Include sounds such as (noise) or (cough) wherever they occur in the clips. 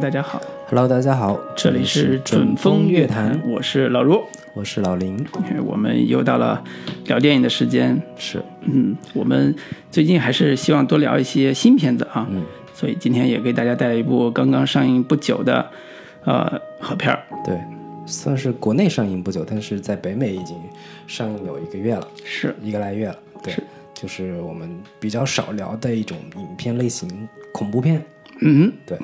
大家好，Hello，大家好，这里是准风乐坛，我是老卢，我是老林，我们又到了聊电影的时间。是，嗯，我们最近还是希望多聊一些新片子啊，嗯，所以今天也给大家带来一部刚刚上映不久的呃好片儿。对，算是国内上映不久，但是在北美已经上映有一个月了，是。一个来月了。对，就是我们比较少聊的一种影片类型，恐怖片。嗯，对。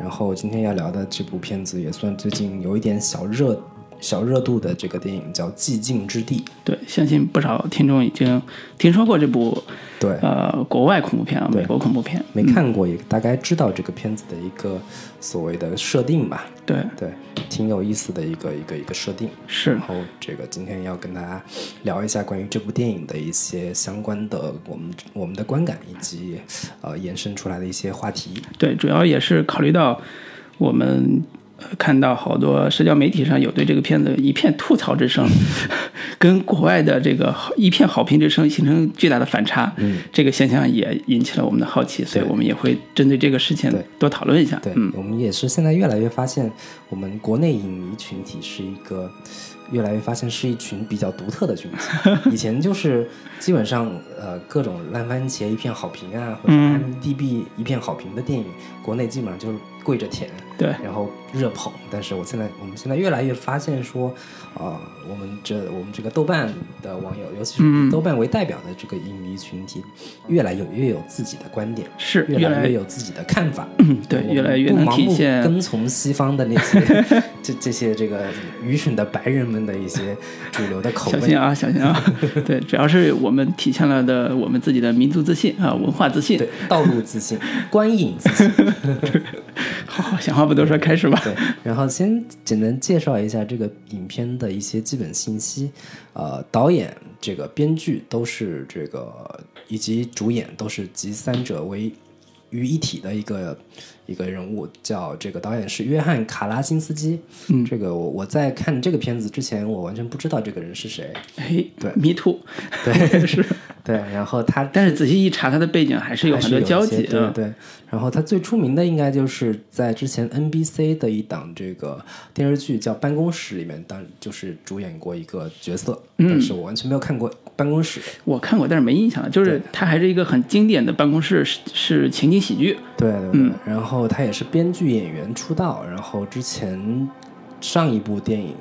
然后今天要聊的这部片子也算最近有一点小热、小热度的这个电影，叫《寂静之地》。对，相信不少听众已经听说过这部对，呃国外恐怖片啊，美国恐怖片。没看过也大概知道这个片子的一个所谓的设定吧。对，对，挺有意思的一个一个一个设定。是然后这个今天要跟大家聊一下关于这部电影的一些相关的我们我们的观感，以及呃延伸出来的一些话题。对，主要也是考虑到我们呃看到好多社交媒体上有对这个片子一片吐槽之声，(laughs) 跟国外的这个好一片好评之声形成巨大的反差。嗯，这个现象也引起了我们的好奇，所以我们也会针对这个事情对多讨论一下。对，嗯，我们也是现在越来越发现，我们国内影迷群体是一个越来越发现是一群比较独特的群体。(laughs) 以前就是基本上呃各种烂番茄一片好评啊，或者嗯 IMDB 一片好评的电影，国内基本上就是跪着舔。对，然后热捧，但是我现在我们现在越来越发现说，啊、我们这我们这个豆瓣的网友，尤其是豆瓣为代表的这个影迷群体，越来越越有自己的观点，是越来越有自己的看法，嗯对越来越能不盲目跟从西方的那些 (laughs) 这这些这个愚蠢的白人们的一些主流的口味。小心啊，小心啊！(laughs) 对，主要是我们体现了的我们自己的民族自信啊，文化自信。对，道路自信，观影自信。(laughs) 好好，闲话不多说，开始吧。对，然后先简单介绍一下这个影片的一些基本信息。呃，导演、这个编剧都是这个，以及主演都是集三者为于一体的一个一个人物，叫这个导演是约翰卡拉辛斯基。嗯这个我我在看这个片子之前，我完全不知道这个人是谁。哎，对迷途，对，(laughs) 是。对，然后他但是仔细一查，他的背景还是有很多交集啊。对对。然后他最出名的应该就是在之前 NBC 的一档这个电视剧叫《办公室》里面当就是主演过一个角色，嗯但是我完全没有看过《办公室》。我看过，但是没印象了。就是他还是一个很经典的办公室是是情景喜剧。对对对。然后他也是编剧演员出道，然后之前上一部电影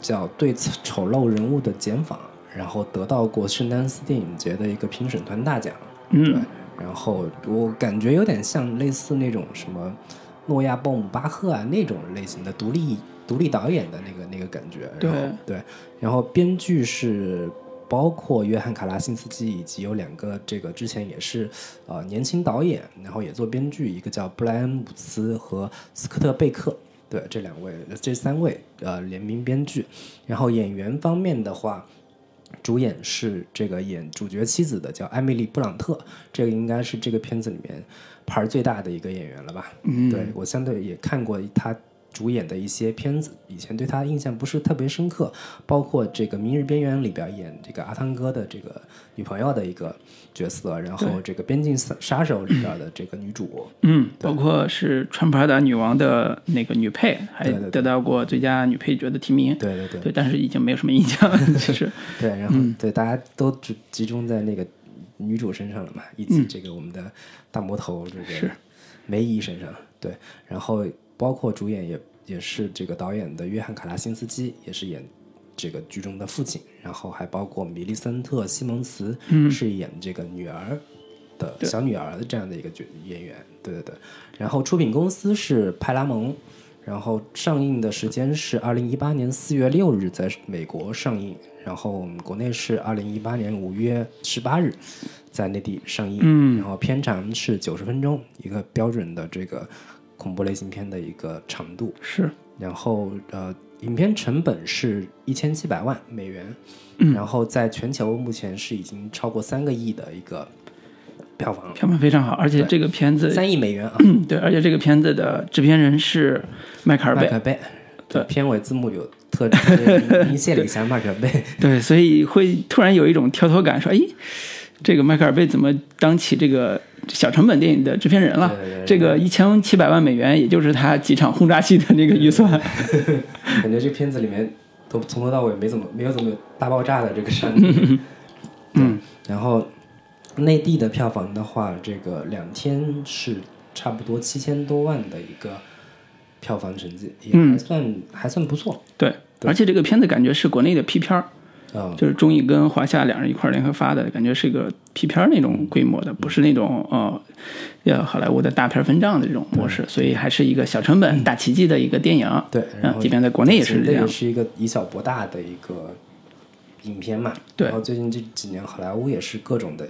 叫《对丑陋人物的检访》，然后得到过圣丹斯电影节的一个评审团大奖。嗯，然后我感觉有点像类似那种什么诺亚·鲍姆巴赫啊那种类型的独立独立导演的那个那个感觉。对然后对，然后编剧是包括约翰·卡拉辛斯基以及有两个这个之前也是呃年轻导演，然后也做编剧，一个叫布莱恩·姆斯和斯科特·贝克。对，这两位这三位呃联名编剧，然后演员方面的话，主演是这个演主角妻子的叫艾米丽·布朗特，这个应该是这个片子里面牌儿最大的一个演员了吧？嗯对我相对也看过他主演的一些片子，以前对他印象不是特别深刻，包括这个《明日边缘》里边演这个阿汤哥的这个女朋友的一个角色，然后这个《边境杀杀手》里边的这个女主，嗯，包括是穿普拉达女王的那个女配，还得到过最佳女配角的提名。对对对对，但是已经没有什么印象了。(laughs) 其实，对，然后、对大家都集集中在那个女主身上了嘛，以及这个我们的大魔头这是个梅姨身上，对，然后包括主演也也是这个导演的约翰卡拉辛斯基，也是演这个剧中的父亲，然后还包括米利森特·西蒙茨，是演这个女儿的小女儿的这样的一个角演员，对对对，然后出品公司是派拉蒙。然后上映的时间是二零一八年四月六日在美国上映，然后我们国内是二零一八年五月十八日在内地上映。嗯然后片长是九十分钟，一个标准的这个恐怖类型片的一个长度。是然后呃，影片成本是一千七百万美元，然后在全球目前是已经超过三个亿的一个票房，票房非常好，而且这个片子，三亿美元啊。嗯，对，而且这个片子的制片人是迈克尔贝，麦克贝，对片尾字幕有特明明写了一下迈克贝，对，所以会突然有一种跳脱感，说，哎，这个迈克尔贝怎么当起这个小成本电影的制片人了？对对对这个一千七百万美元，也就是他几场轰炸戏的那个预算。(laughs) 感觉这片子里面都从头到尾没怎么没有怎么有大爆炸的这个场景。(laughs) 嗯，然后内地的票房的话，这个两天是差不多七千多万的一个票房成绩，也还算、还算不错。对，而且这个片子感觉是国内的 P 片儿，啊、就是中艺跟华夏两人一块儿联合发的，感觉是一个 P 片儿那种规模的，不是那种呃，呃好莱坞的大片分账的这种模式，所以还是一个小成本大奇迹的一个电影。对，然嗯，后即便在国内也是这样。是一个以小博大的一个影片嘛。对然后最近这几年好莱坞也是各种的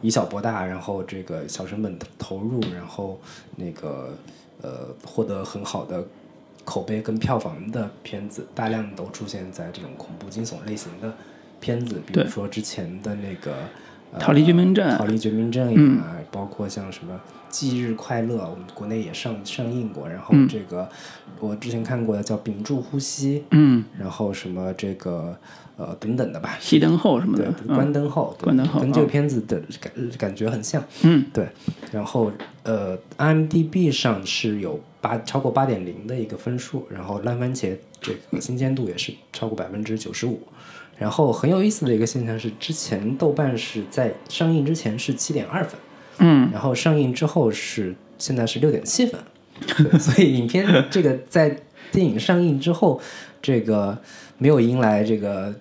以小博大，然后这个小成本投入，然后那个呃获得很好的口碑跟票房的片子，大量都出现在这种恐怖惊悚类型的片子，比如说之前的那个。呃逃离绝命镇逃离绝命镇嗯呀、包括像什么《忌日快乐》，我们国内也上上映过。然后嗯这个、我之前看过的叫《屏住呼吸》，嗯，然后什么这个呃等等的吧，熄灯后什么对的，，关嗯灯后，对关灯后跟这个啊片子的感感觉很像，嗯，对。然后呃，IMDB 上是有八超过八点零的一个分数，然后烂番茄这个新鲜度也是超过百分之九十五。然后很有意思的一个现象是，之前豆瓣是在上映之前是七点二分，嗯，然后上映之后是现在是六点七分，对，所以影片这个在电影上映之后，这个没有迎来这个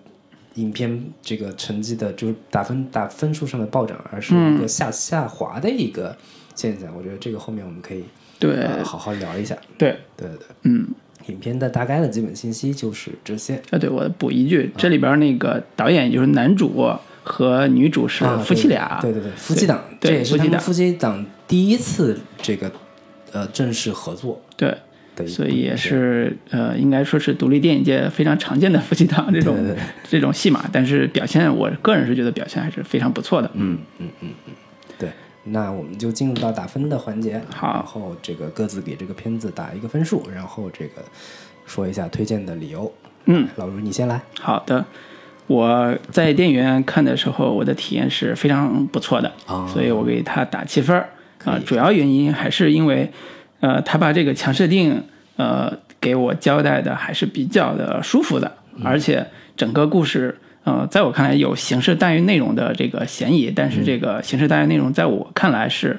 影片这个成绩的，就是打分打分数上的暴涨，而是一个下、下滑的一个现象。我觉得这个后面我们可以对呃好好聊一下。对，对对对，嗯。影片的大概的基本信息就是这些。啊，对，我补一句，这里边那个导演就是男主和女主是啊夫妻俩，对对对，夫妻档，对这也是夫妻档他们夫妻档第一次这个呃正式合作对所以也是呃，应该说是独立电影界非常常见的夫妻档这种这种戏码，但是表现，我个人是觉得表现还是非常不错的。嗯嗯嗯嗯，对，那我们就进入到打分的环节。好然后这个各自给这个片子打一个分数，然后这个说一下推荐的理由。嗯，老卢你先来。好的，我在电影院看的时候，我的体验是非常不错的，哦所以我给他打七分啊、主要原因还是因为，呃，他把这个强设定，呃，给我交代的还是比较的舒服的，而且整个故事。呃，在我看来有形式大于内容的这个嫌疑，但是这个形式大于内容，在我看来是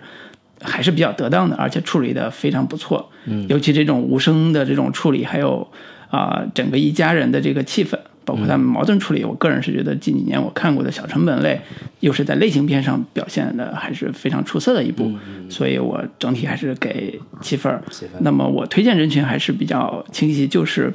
还是比较得当的，而且处理的非常不错。嗯，尤其这种无声的这种处理，还有啊、整个一家人的这个气氛，包括他们矛盾处理，我个人是觉得近几年我看过的小成本类，又是在类型片上表现的还是非常出色的一部，所以我整体还是给七分儿。七分那么我推荐人群还是比较清晰，就是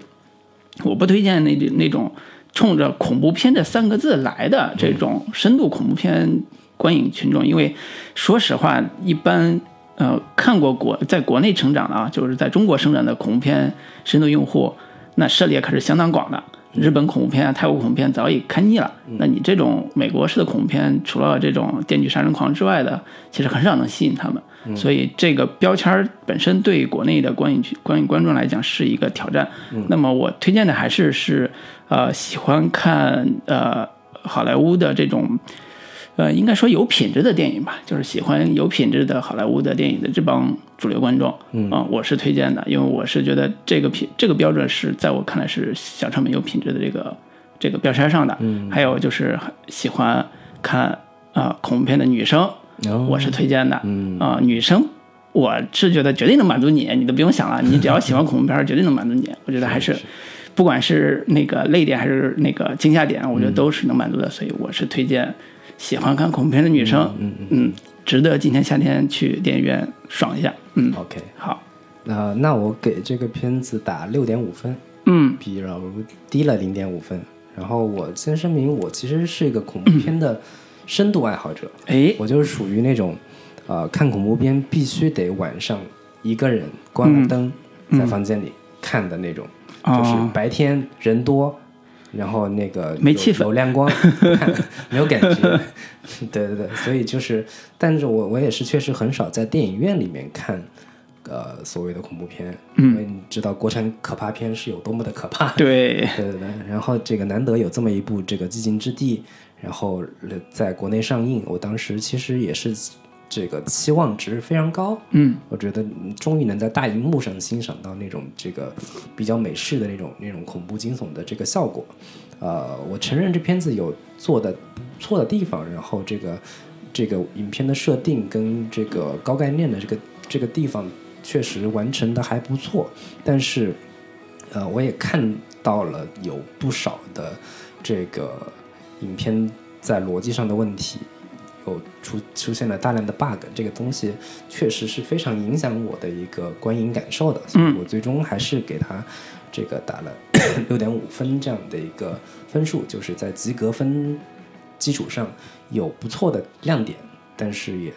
我不推荐那那种冲着恐怖片这三个字来的这种深度恐怖片观影群众，因为说实话，一般呃看过国在国内成长的啊，就是在中国生长的恐怖片深度用户，那涉猎可是相当广的。日本恐怖片啊、泰国恐怖片早已看腻了，那你这种美国式的恐怖片，除了这种《电锯杀人狂》之外的，其实很少能吸引他们。所以这个标签儿本身对国内的观影群观影观众来讲是一个挑战。那么我推荐的还是是呃喜欢看呃好莱坞的这种呃应该说有品质的电影吧，就是喜欢有品质的好莱坞的电影的这帮主流观众，嗯、我是推荐的，因为我是觉得这个品这个标准是在我看来是小成本有品质的这个这个标签上的。嗯，还有就是喜欢看啊、呃恐怖片的女生。哦我是推荐的。嗯啊、女生我是觉得绝对能满足你，你都不用想了，你只要喜欢恐怖片，绝对能满足你。我觉得还是，不管是那个泪点还是那个惊吓点，我觉得都是能满足的。所以我是推荐喜欢看恐怖片的女生，嗯嗯值得今年夏天去电影院爽一下。嗯，OK，好，那那我给这个片子打六点五分，嗯。比老卢低了零点五分。然后我先声明，我其实是一个恐怖片的深度爱好者，(coughs) 哎，我就是属于那种，呃，看恐怖片必须得晚上一个人关了灯，在房间里看的那种，就是哦。白天人多，然后那个没气氛。有亮光，看 (laughs) 没有感觉。(laughs) 对对对，所以就是，但是我我也是确实很少在电影院里面看。呃所谓的恐怖片，嗯。因为你知道国产可怕片是有多么的可怕，对，对对对，然后这个难得有这么一部这个《寂静之地》，然后呃在国内上映，我当时其实也是这个期望值非常高，嗯。我觉得嗯终于能在大荧幕上欣赏到那种这个比较美式的那种那种恐怖惊悚的这个效果。呃，我承认这片子有做的不错的地方，然后这个这个影片的设定跟这个高概念的这个这个地方确实完成的还不错，但是呃，我也看到了有不少的这个影片在逻辑上的问题，有出出现了大量的 bug，这个东西确实是非常影响我的一个观影感受的，所以我最终还是给他这个打了 (clears throat) 六点五分这样的一个分数，就是在及格分基础上有不错的亮点，但是也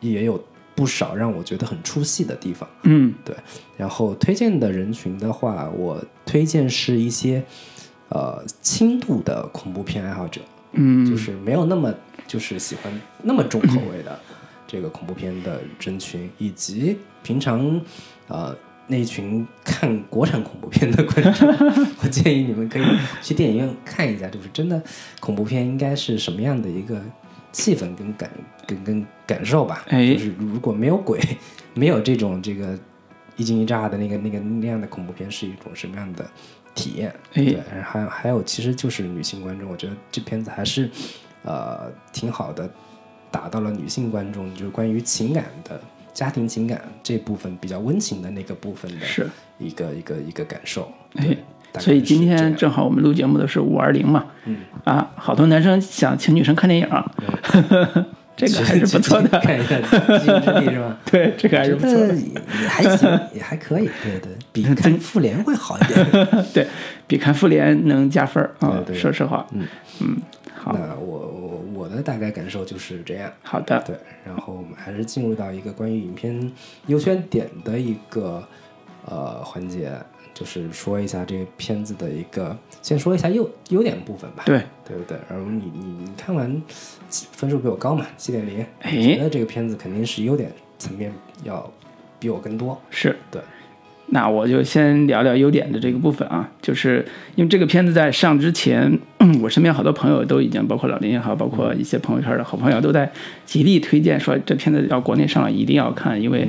也有不少让我觉得很出戏的地方。嗯。对，然后推荐的人群的话，我推荐是一些呃轻度的恐怖片爱好者，嗯，就是没有那么就是喜欢那么重口味的这个恐怖片的人群，以及平常呃那群看国产恐怖片的观众，(laughs) 我建议你们可以去电影院看一下，就是真的恐怖片应该是什么样的一个气氛跟感跟跟感受吧。哎就是如果没有鬼，没有这种这个一惊一乍的那个那个那样的恐怖片，是一种什么样的体验？哎对，还有还有，其实就是女性观众，我觉得这片子还是呃挺好的，打到了女性观众，就是关于情感的家庭情感这部分比较温情的那个部分的是，一个一个一个感受。哎对，所以今天正好我们录节目的是五二零嘛，嗯，啊，好多男生想请女生看电影啊，(laughs) 这个还是不错的，看一下《地》是吧？对，这个还是不错的，也也还行，也还可以，(laughs) 对对，比看《复联》会好一点。(laughs) 对比看复联能加分儿啊，对对。说实话，嗯。嗯，好。那我我我的大概感受就是这样。好的，对，然后我们还是进入到一个关于影片优缺点的一个呃环节，就是说一下这个片子的一个，先说一下优优点部分吧，对，对不对？然后你你你看完分数比我高嘛，七点零，哎觉得这个片子肯定是优点层面要比我更多，是，对。那我就先聊聊优点的这个部分啊，就是因为这个片子在上之前，(clears throat) 我身边好多朋友都已经，包括老林也好，包括一些朋友圈的好朋友都在极力推荐说这片子要国内上了一定要看，因为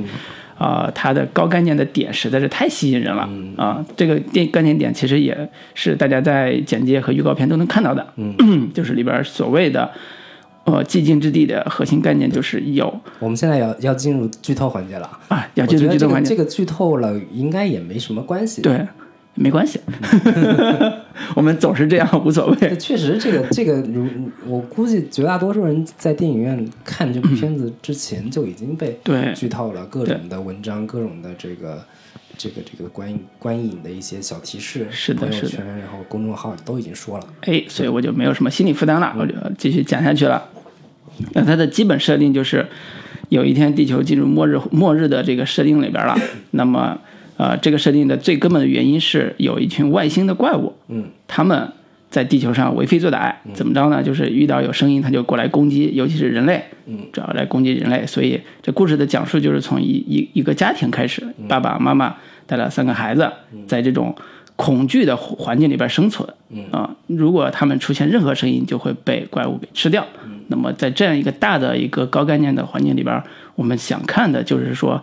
啊、它的高概念的点实在是太吸引人了啊、这个电概念点其实也是大家在简介和预告片都能看到的，嗯。(clears throat) 就是里边所谓的呃寂静之地的核心概念就是有我们现在要要进入剧透环节了啊，啊，要进入剧透环节个这个剧透了应该也没什么关系，对，没关系，(laughs) 我们总是这样，无所谓。确实，这个这个，如我估计绝大多数人在电影院看这部片子之前就已经被对剧透了，各种的文章、各种的这个这个这个观影观影的一些小提示，是的是的朋友圈，然后公众号都已经说了。哎，所以我就没有什么心理负担了，我就继续讲下去了。那它的基本设定就是，有一天地球进入末日末日的这个设定里边了。(laughs) 那么，呃，这个设定的最根本的原因是有一群外星的怪物，嗯，他们在地球上为非作歹，怎么着呢？就是遇到有声音，他就过来攻击，尤其是人类，嗯，主要来攻击人类。所以这故事的讲述就是从一一一个家庭开始，爸爸妈妈带了三个孩子，在这种恐惧的环境里边生存，啊、如果他们出现任何声音，就会被怪物给吃掉。那么在这样一个大的一个高概念的环境里边，我们想看的就是说。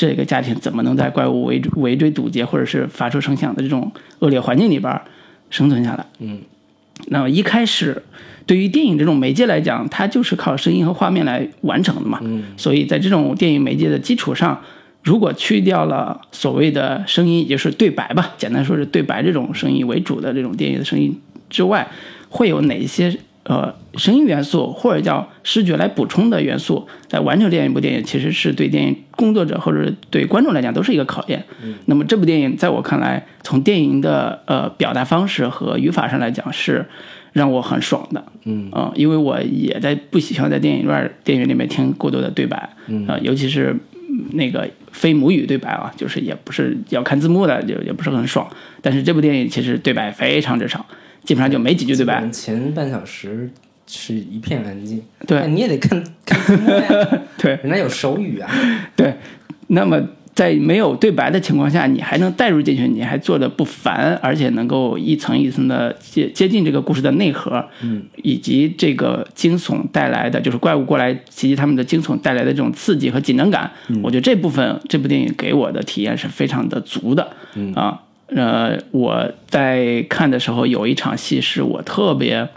这个家庭怎么能在怪物围围追堵截，或者是发出声响的这种恶劣环境里边生存下来？嗯，那么一开始，对于电影这种媒介来讲，它就是靠声音和画面来完成的嘛。嗯，所以在这种电影媒介的基础上，如果去掉了所谓的声音，也就是对白吧，简单说是对白这种声音为主的这种电影的声音之外，会有哪些呃声音元素或者叫视觉来补充的元素，来完成这样一部电影，其实是对电影工作者或者对观众来讲都是一个考验。那么这部电影在我看来，从电影的呃表达方式和语法上来讲是让我很爽的。嗯啊、因为我也在不喜欢在电影院电影院里面听过多的对白，嗯啊、尤其是嗯那个非母语对白啊，就是也不是要看字幕的，就也不是很爽。但是这部电影其实对白非常之少，基本上就没几句对白。前半小时是一片安静，对。你也得看 (laughs) 看字幕呀，对。人家有手语啊。对，那么在没有对白的情况下，你还能带入进去，你还做的不烦，而且能够一层一层的接接近这个故事的内核，嗯，以及这个惊悚带来的，就是怪物过来袭击他们的惊悚带来的这种刺激和紧张感，我觉得这部分这部电影给我的体验是非常的足的，嗯。啊，呃，我在看的时候有一场戏是我特别，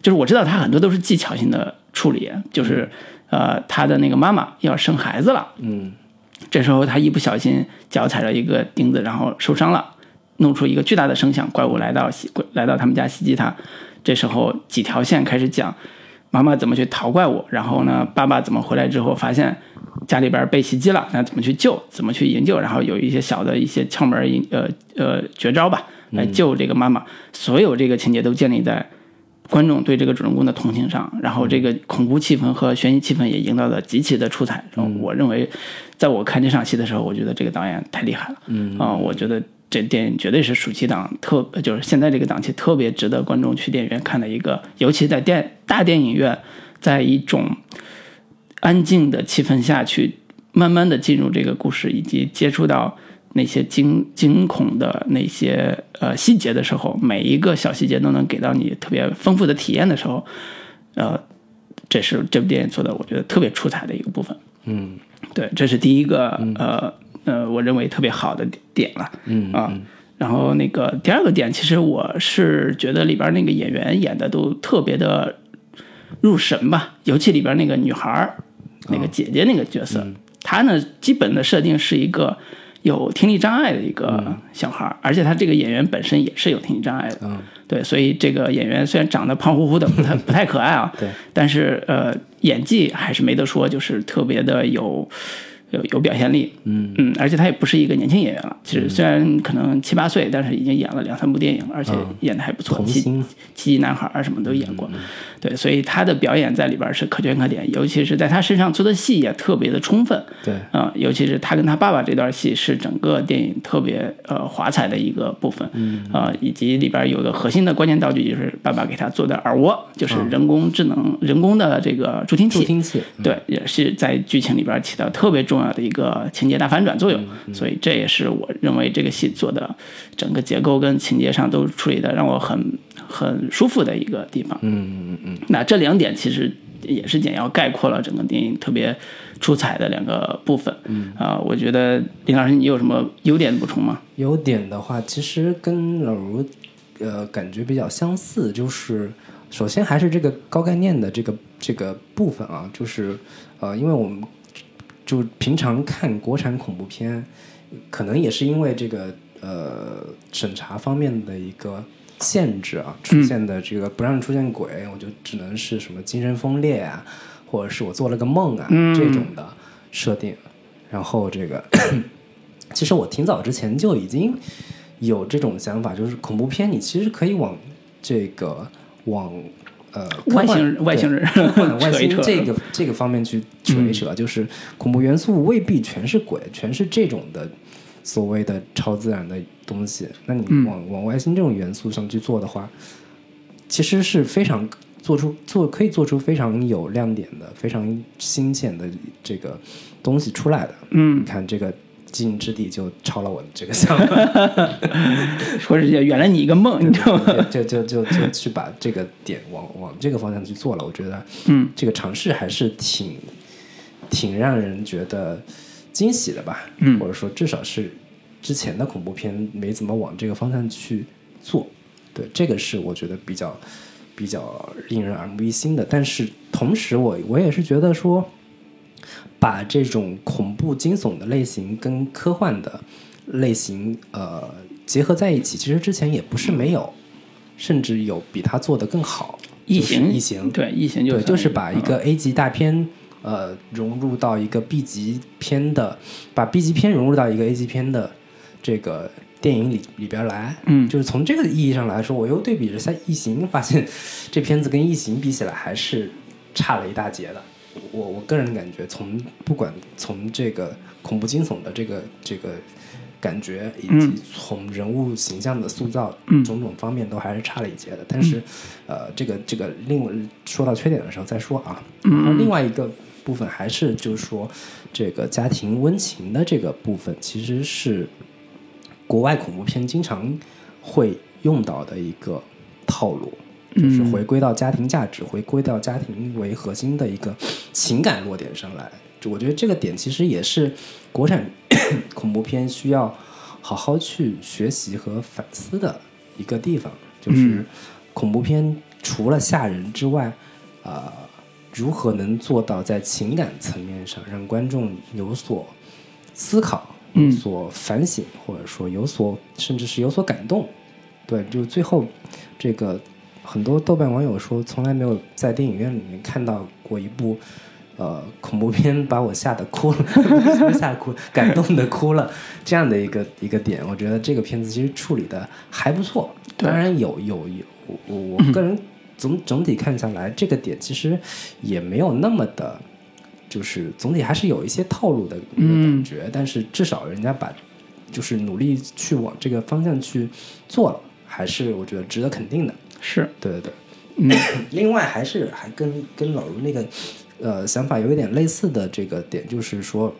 就是我知道他很多都是技巧性的处理，就是呃，他的那个妈妈要生孩子了。嗯这时候他一不小心脚踩着一个钉子，然后受伤了，弄出一个巨大的声响，怪物来到袭来到他们家袭击他。这时候几条线开始讲妈妈怎么去逃怪物，然后呢，爸爸怎么回来之后发现家里边被袭击了，那怎么去救，怎么去营救，然后有一些小的一些窍门营呃呃绝招吧，来救这个妈妈。所有这个情节都建立在观众对这个主人公的同情上，然后这个恐怖气氛和悬疑气氛也营造的极其的出彩。然后我认为，在我看这场戏的时候，我觉得这个导演太厉害了。嗯啊、我觉得这电影绝对是暑期档特，就是现在这个档期特别值得观众去电影院看的一个，尤其在电大电影院，在一种安静的气氛下去，慢慢的进入这个故事，以及接触到那些惊惊恐的那些呃细节的时候，每一个小细节都能给到你特别丰富的体验的时候，呃，这是这部电影做的我觉得特别出彩的一个部分。嗯对，这是第一个呃呃，我认为特别好的点了。嗯啊。然后那个第二个点，其实我是觉得里边那个演员演的都特别的入神吧，尤其里边那个女孩儿，那个姐姐那个角色，她呢基本的设定是一个有听力障碍的一个小孩儿，而且她这个演员本身也是有听力障碍的。嗯。对，所以这个演员虽然长得胖乎乎的，不太 (laughs) 不太可爱啊，对，但是呃，演技还是没得说，就是特别的有有有表现力，嗯。嗯，而且他也不是一个年轻演员了，其实虽然可能七八岁，但是已经演了两三部电影，而且演的还不错，奇童星。奇迹男孩啊什么都演过，对，所以他的表演在里边是可圈可点，尤其是在他身上做的戏也特别的充分，对。啊、尤其是他跟他爸爸这段戏是整个电影特别呃华彩的一个部分，嗯，啊、以及里边有个核心的关键道具就是爸爸给他做的耳蜗，就是人工智能、人工的这个助听器，助听器对，也是在剧情里边起到特别重要的一个情节大反转作用，所以这也是我认为这个戏做的整个结构跟情节上都处理的让我很很舒服的一个地方。嗯嗯嗯那这两点其实也是简要概括了整个电影特别出彩的两个部分。嗯啊、我觉得林老师你有什么优点补充吗？优点的话，其实跟老卢呃感觉比较相似，就是首先还是这个高概念的这个这个部分啊，就是呃，因为我们就平常看国产恐怖片，可能也是因为这个呃审查方面的一个限制啊，出现的这个不让出现鬼，我就只能是什么精神分裂啊，或者是我做了个梦啊、这种的设定，然后这个。(clears throat) 其实我挺早之前就已经有这种想法，就是恐怖片你其实可以往这个往呃外星人 (laughs) 外星人外星这个这个方面去 (laughs) 扯一扯，就是恐怖元素未必全是鬼，全是这种的所谓的超自然的东西。那你往、往外星这种元素上去做的话，其实是非常做出做可以做出非常有亮点的、非常新鲜的这个东西出来的。嗯你，看这个。基因之地就超了我的这个想法，(laughs) 说是圆了你一个梦，你知道吗？就就就就就去把这个点往往这个方向去做了。我觉得，嗯，这个尝试还是挺挺让人觉得惊喜的吧，嗯或者说至少是之前的恐怖片没怎么往这个方向去做。对，这个是我觉得比较比较令人耳目一新的。但是同时我，我也是觉得说，把这种恐怖惊悚的类型跟科幻的类型呃结合在一起，其实之前也不是没有，甚至有比他做的更好。异形，异形，对，异形就对，算就是把一个 A 级大片，呃，融入到一个 B 级片的，把 B 级片融入到一个 A 级片的这个电影里里边来。嗯就是从这个意义上来说，我又对比了一下《异形》，发现这片子跟《异形》比起来还是差了一大截的。我我个人感觉从，不管从这个恐怖惊悚的这个这个感觉，以及嗯从人物形象的塑造嗯种种方面，都还是差了一截的。但是，呃，这个这个另外说到缺点的时候再说啊。然后另外一个部分还是就是说这个家庭温情的这个部分，其实是国外恐怖片经常会用到的一个套路。就是回归到家庭价值，回归到家庭为核心的一个情感落点上来。就我觉得这个点其实也是国产 (coughs) 恐怖片需要好好去学习和反思的一个地方。就是恐怖片除了吓人之外，啊、如何能做到在情感层面上让观众有所思考、有所反省，或者说有所甚至是有所感动？对，就最后这个很多豆瓣网友说，从来没有在电影院里面看到过一部呃恐怖片把我吓得哭了，(laughs) 吓得哭，感动的哭了这样的一个一个点。我觉得这个片子其实处理的还不错，当然有有有，我我我个人总总体看下来，这个点其实也没有那么的。就是总体还是有一些套路的感觉，但是至少人家把就是努力去往这个方向去做了，还是我觉得值得肯定的。是，对对对，嗯，(coughs) 另外还是还跟跟老卢那个呃想法有一点类似的这个点，就是说，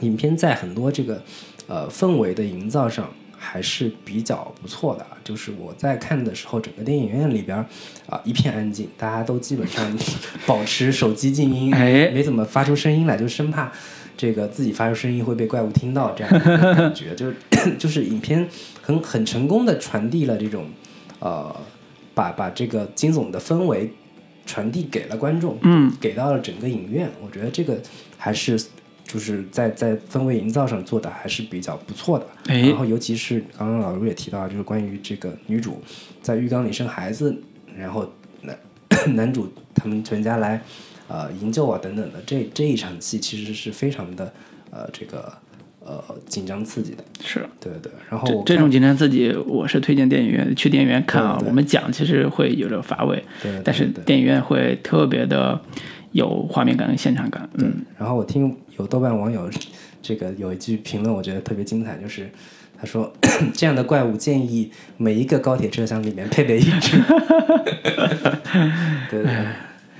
影片在很多这个呃氛围的营造上还是比较不错的啊。就是我在看的时候，整个电影院里边啊、一片安静，大家都基本上 (laughs) 保持手机静音，哎没怎么发出声音来，就生怕。这个自己发出声音会被怪物听到，这样感觉，就是 (coughs) 就是影片很很成功的传递了这种呃，把把这个金总的氛围传递给了观众，嗯，给到了整个影院。我觉得这个还是就是在在氛围营造上做的还是比较不错的。哎然后尤其是刚刚老卢也提到，就是关于这个女主在浴缸里生孩子，然后男 (coughs) 男主他们全家来呃营救啊等等的这这一场戏，其实是非常的呃这个呃紧张刺激的。是。对对对，然后这种紧张刺激，我是推荐电影院去电影院看啊。对对我们讲其实会有点乏味，对对但是电影院会特别的有画面感跟现场感。嗯，然后我听有豆瓣网友这个有一句评论，我觉得特别精彩，就是他说 (coughs) 这样的怪物建议每一个高铁车厢里面配备一只。(laughs) 对对对，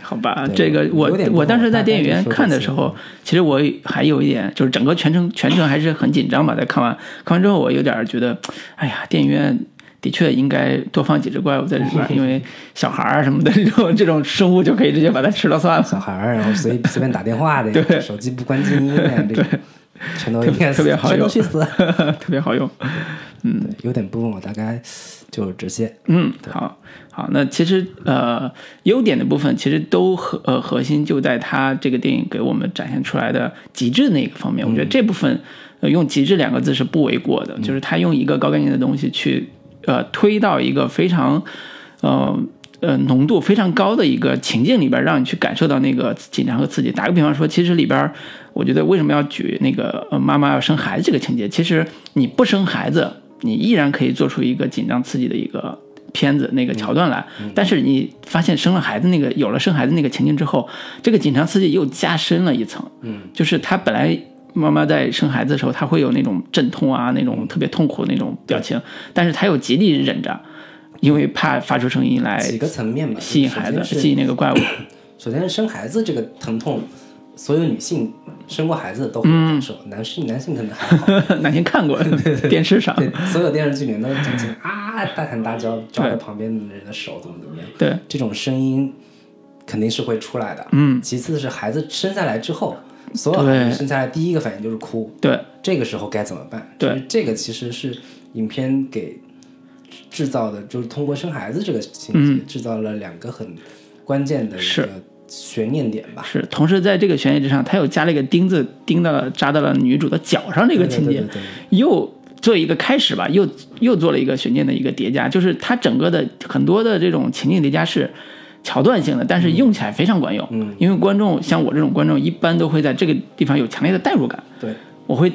好吧，这个我我当时在电影院看的时候，其实我还有一点，就是整个全程全程还是很紧张吧。在看完看完之后，我有点觉得，哎呀，电影院的确应该多放几只怪物在里边儿，因为小孩儿什么的这种 (laughs) 这种生物就可以直接把它吃了算了。小孩儿，然后随随便打电话的，对手机不关静音的，这个全都应该死 (laughs) 特别好用全都去死。特别好用。嗯，有点部分我大概就这些。嗯，好，好，那其实呃，优点的部分其实都核呃核心就在它这个电影给我们展现出来的极致那个方面。我觉得这部分、呃、用“极致”两个字是不为过的，就是它用一个高概念的东西去呃推到一个非常呃。呃，浓度非常高的一个情境里边，让你去感受到那个紧张和刺激。打个比方说，其实里边，我觉得为什么要举那个呃妈妈要生孩子这个情节？其实你不生孩子，你依然可以做出一个紧张刺激的一个片子那个桥段来。但是你发现生了孩子那个有了生孩子那个情境之后，这个紧张刺激又加深了一层。嗯，就是他本来妈妈在生孩子的时候，她会有那种阵痛啊，那种特别痛苦的那种表情，但是她又极力忍着，因为怕发出声音来几个层面吧，吸引孩子，吸引那个怪物。(coughs) 首先是生孩子这个疼痛，所有女性生过孩子的都会有感受，男性男性可能还好。(laughs) 哪天看过电视上？对，所有电视剧里面都是讲起啊，大喊大叫，抓着旁边的人的手，怎么怎么样，对，这种声音肯定是会出来的。嗯，其次是孩子生下来之后，所有孩对子生下来第一个反应就是哭，对，这个时候该怎么办？对。就是这个其实是影片给制造的，就是通过生孩子这个情节，制造了两个很关键的一个悬念点吧。是。同时在这个悬念之上，他又加了一个钉子，钉到了扎到了女主的脚上这个情节对对对，对对又做一个开始吧，又又做了一个悬念的一个叠加，就是它整个的很多的这种情境叠加是桥段性的，但是用起来非常管用。嗯，因为观众像我这种观众，一般都会在这个地方有强烈的代入感，对我会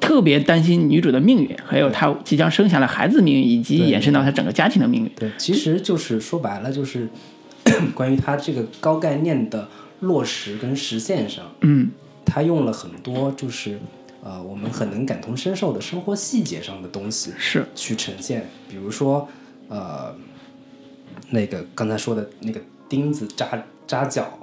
特别担心女主的命运，还有她即将生下来孩子的命运，以及延伸到她整个家庭的命运。对，其实就是说白了，就是关于它这个高概念的落实跟实现上，嗯，它用了很多就是呃我们很能感同身受的生活细节上的东西是，去呈现，比如说呃那个刚才说的那个钉子扎扎脚，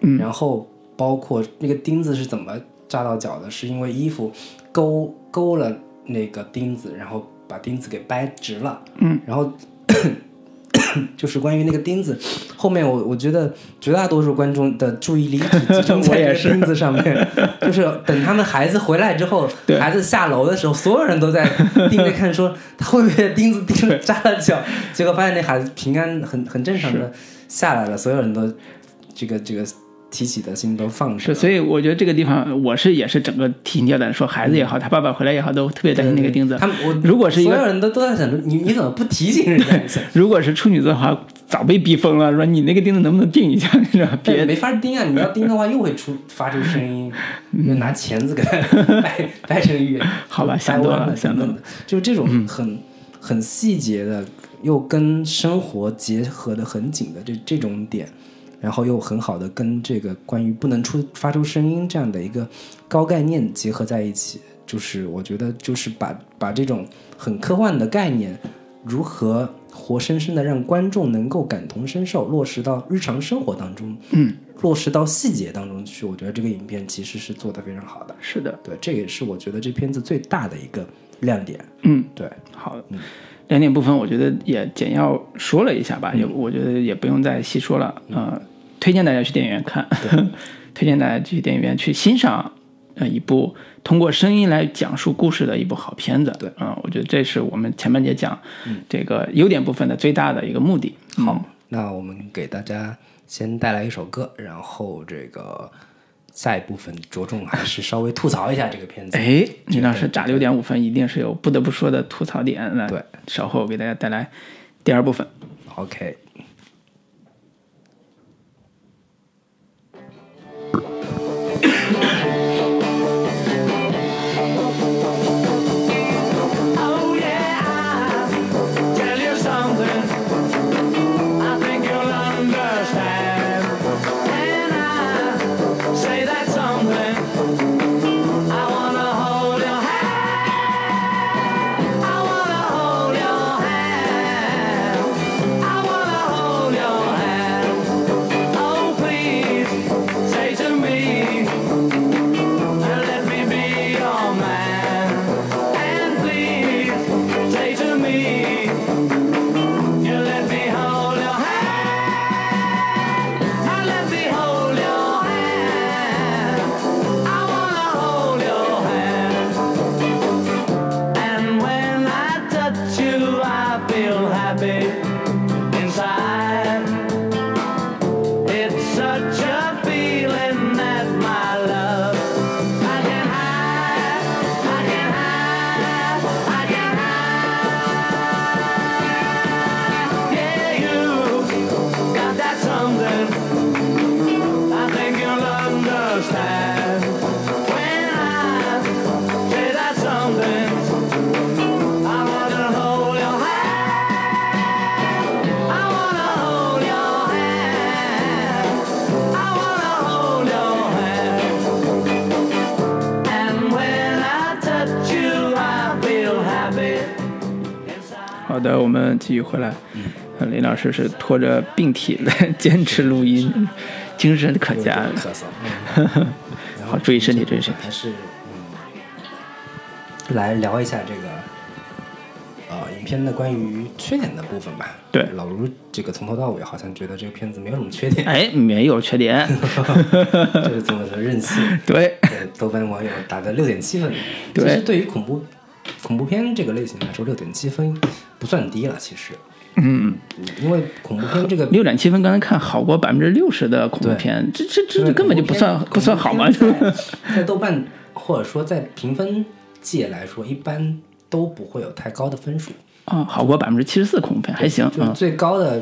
嗯。然后包括那个钉子是怎么扎到脚的，是因为衣服勾勾了那个钉子，然后把钉子给掰直了。嗯，然后就是关于那个钉子，后面我我觉得绝大多数观众的注意力只集中在钉子上面，就是等他们孩子回来之后，孩子下楼的时候，所有人都在 (laughs) 盯着看，说他会不会钉子钉扎了脚，结果发现那孩子平安很很正常的下来了，所有人都这个这个提起的心都放是，着。所以我觉得这个地方我是也是整个提心吊胆，说孩子也好，他爸爸回来也好，都特别担心那个钉子。他们我如果是所有人都都在想着你你怎么不提醒人家一下？(laughs) 如果是处女座的话，早被逼疯了，说你那个钉子能不能钉一下，(laughs) 是吧？别别没法钉啊！你要钉的话，又会出发出声音，(laughs) 就拿钳子给它掰掰成圆。好吧掰想多了弯想多了就是这种很、很细节的，又跟生活结合的很紧的这这种点，然后又很好的跟这个关于不能出发出声音这样的一个高概念结合在一起，就是我觉得就是把把这种很科幻的概念如何活生生的让观众能够感同身受，落实到日常生活当中，嗯，落实到细节当中去。我觉得这个影片其实是做得非常好的。是的，对，这也是我觉得这片子最大的一个亮点。嗯，对，好，两点部分我觉得也简要说了一下吧，也我觉得也不用再细说了。呃，推荐大家去电影院看，(laughs) 推荐大家去电影院去欣赏呃一部通过声音来讲述故事的一部好片子。对，嗯、我觉得这是我们前半节讲这个优点部分的最大的一个目的。好，那我们给大家先带来一首歌，然后这个下一部分着重还是稍微吐槽一下这个片子。哎，李老师打六点五分，一定是有不得不说的吐槽点。那对，稍后给大家带来第二部分。OK，(coughs) (coughs) 续回来。嗯林老师是拖着病体来 (laughs) 坚持录音，精神可嘉。咳嗽。(laughs) 好注意身体注意身体还是嗯，来聊一下这个呃影片的关于缺点的部分吧。对老卢这个从头到尾好像觉得这个片子没有什么缺点，哎，没有缺点。(laughs) 这是这么的任性。对，对，豆瓣网友打的六点七分。对其实对于恐怖恐怖片这个类型来说，六点七分不算低了。其实，嗯，因为恐怖片这个六点七分，刚才看好过百分之六十的恐怖片，这这这这根本就不算不算好嘛。恐怖片在在豆瓣或者说在评分界来说，一般都不会有太高的分数。啊，好过百分之七十四恐怖片，还行啊。就最高的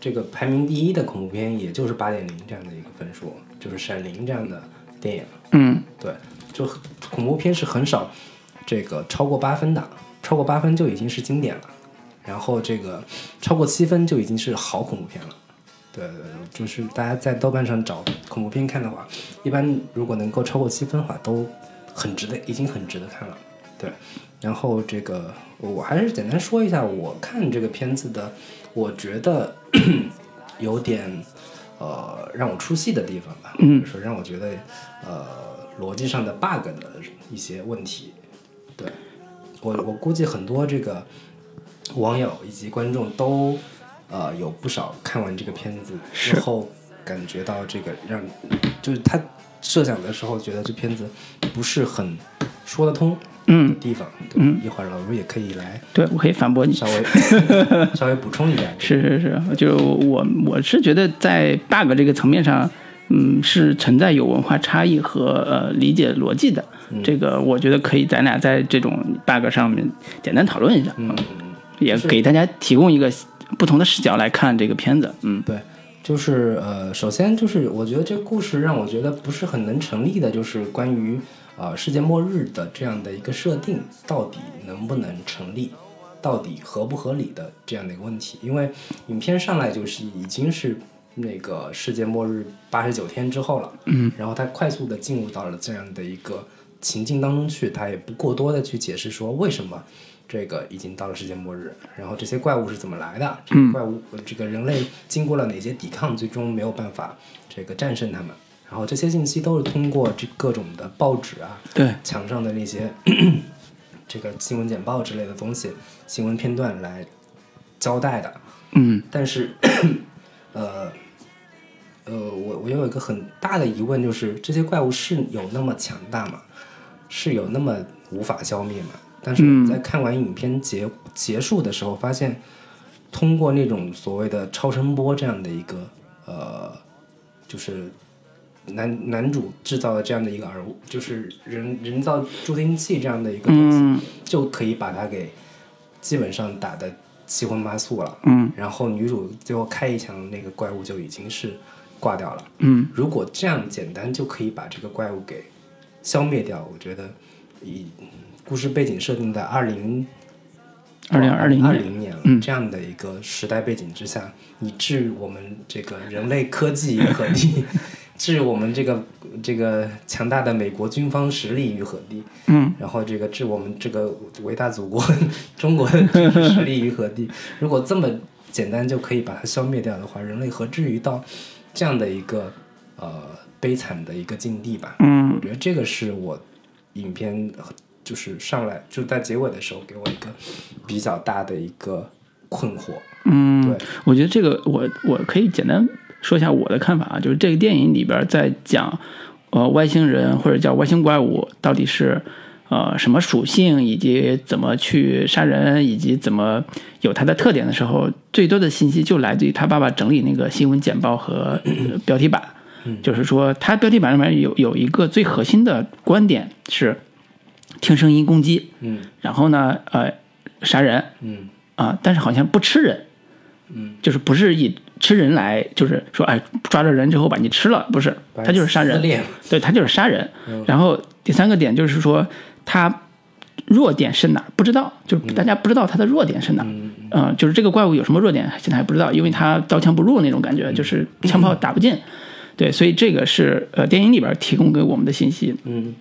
这个排名第一的恐怖片，也就是八点零这样的一个分数，就是《闪灵》这样的电影。嗯，对，就恐怖片是很少这个超过八分的，超过八分就已经是经典了。然后这个超过七分就已经是好恐怖片了。对对，对就是大家在豆瓣上找恐怖片看的话，一般如果能够超过七分的话，都很值得，已经很值得看了。对，然后这个我还是简单说一下我看这个片子的，我觉得有点呃让我出戏的地方吧，嗯说让我觉得呃逻辑上的 bug 的一些问题。对我我估计很多这个网友以及观众都呃有不少看完这个片子之后感觉到这个让就是他设想的时候觉得这片子不是很说得通嗯的地方。嗯一会儿老卢也可以来对我可以反驳你。稍微 (laughs) 稍微补充一下。是是是，就我我是觉得在 bug 这个层面上，嗯，是存在有文化差异和呃理解逻辑的。这个我觉得可以，咱俩在这种 bug 上面简单讨论一下，嗯，也给大家提供一个不同的视角来看这个片子。嗯对，就是呃，首先就是我觉得这个故事让我觉得不是很能成立的，就是关于呃世界末日的这样的一个设定，到底能不能成立，到底合不合理的这样的一个问题。因为影片上来就是已经是那个世界末日八十九天之后了，嗯，然后他快速的进入到了这样的一个情境当中去，他也不过多的去解释说为什么。这个已经到了世界末日，然后这些怪物是怎么来的？这个怪物，这个人类经过了哪些抵抗，最终没有办法这个战胜他们？然后这些信息都是通过这各种的报纸啊，对，墙上的那些 (coughs) 这个新闻简报之类的东西、新闻片段来交代的。嗯但是，(coughs) 呃，呃，我我有一个很大的疑问，就是这些怪物是有那么强大吗？是有那么无法消灭吗？但是我在看完影片结结束的时候，发现通过那种所谓的超声波这样的一个呃，就是男男主制造的这样的一个耳物，就是人人造助听器这样的一个东西，嗯就可以把它给基本上打的七荤八素了。嗯然后女主最后开一枪，那个怪物就已经是挂掉了。嗯如果这样简单就可以把这个怪物给消灭掉，我觉得以故事背景设定在二零二零二零二年，零年了、嗯这样的一个时代背景之下，你置我们这个人类科技于何地？(laughs) 置我们这个这个强大的美国军方实力于何地？嗯然后这个置我们这个伟大祖国 (laughs) 中国实力于何地？如果这么简单就可以把它消灭掉的话，人类何至于到这样的一个呃悲惨的一个境地吧？嗯我觉得这个是我影片就是上来就在结尾的时候给我一个比较大的一个困惑。嗯对，我觉得这个我我可以简单说一下我的看法啊，就是这个电影里边在讲呃外星人或者叫外星怪物到底是呃什么属性，以及怎么去杀人，以及怎么有它的特点的时候，最多的信息就来自于他爸爸整理那个新闻简报和、(clears throat) 呃标题板。就是说，他标题板里面有有一个最核心的观点是听声音攻击，嗯然后呢，呃，杀人，嗯啊，但是好像不吃人，嗯，就是不是以吃人来，就是说，哎，抓着人之后把你吃了，不是，他就是杀人，对他就是杀人。然后第三个点就是说，他弱点是哪儿不知道，就是大家不知道他的弱点是哪儿，嗯、就是这个怪物有什么弱点，现在还不知道，因为他刀枪不入那种感觉，就是枪炮打不进。对，所以这个是呃电影里边提供给我们的信息。嗯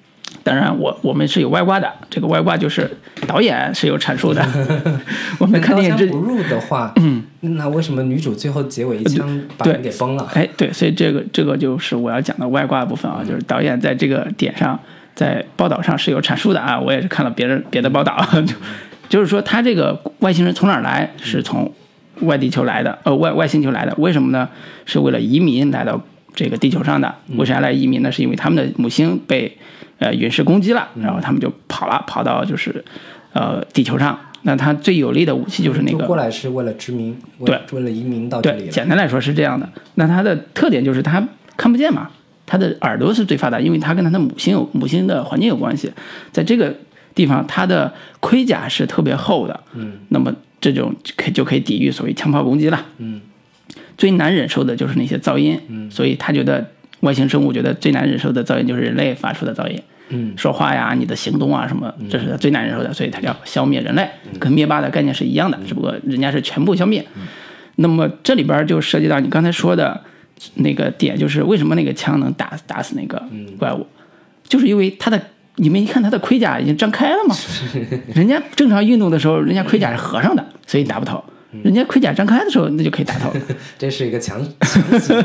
当然我，我们是有外挂的，这个外挂就是导演是有阐述的。(laughs) 我们看电影之不入的话，嗯，那为什么女主最后结尾一枪把给崩了？哎，对，所以这个这个就是我要讲的外挂部分啊，就是导演在这个点上，在报道上是有阐述的啊，我也是看了别人别的报道，(laughs) 就就是说他这个外星人从哪儿来，是从外地球来的，呃外外星球来的，为什么呢？是为了移民来到这个地球上的。为啥来移民呢？是因为他们的母星被呃陨石攻击了，然后他们就跑了，跑到就是呃地球上。那他最有力的武器就是那个过来是为了殖民，为对为了移民到这里对，简单来说是这样的。那它的特点就是它看不见嘛，它的耳朵是最发达，因为它跟它的母星有母星的环境有关系。在这个地方，它的盔甲是特别厚的，嗯，那么这种可就可以抵御所谓枪炮攻击了。嗯最难忍受的就是那些噪音，嗯所以他觉得外星生物觉得最难忍受的噪音就是人类发出的噪音。嗯说话呀，你的行动啊什么，这是他最难忍受的，所以他要消灭人类，跟灭霸的概念是一样的，只不过人家是全部消灭。那么这里边就涉及到你刚才说的那个点，就是为什么那个枪能打打死那个怪物，就是因为他的。你们一看他的盔甲已经张开了嘛，(laughs) 人家正常运动的时候，人家盔甲是合上的，所以打不透。人家盔甲张开的时候，那就可以打透，(laughs) 这是一个强强行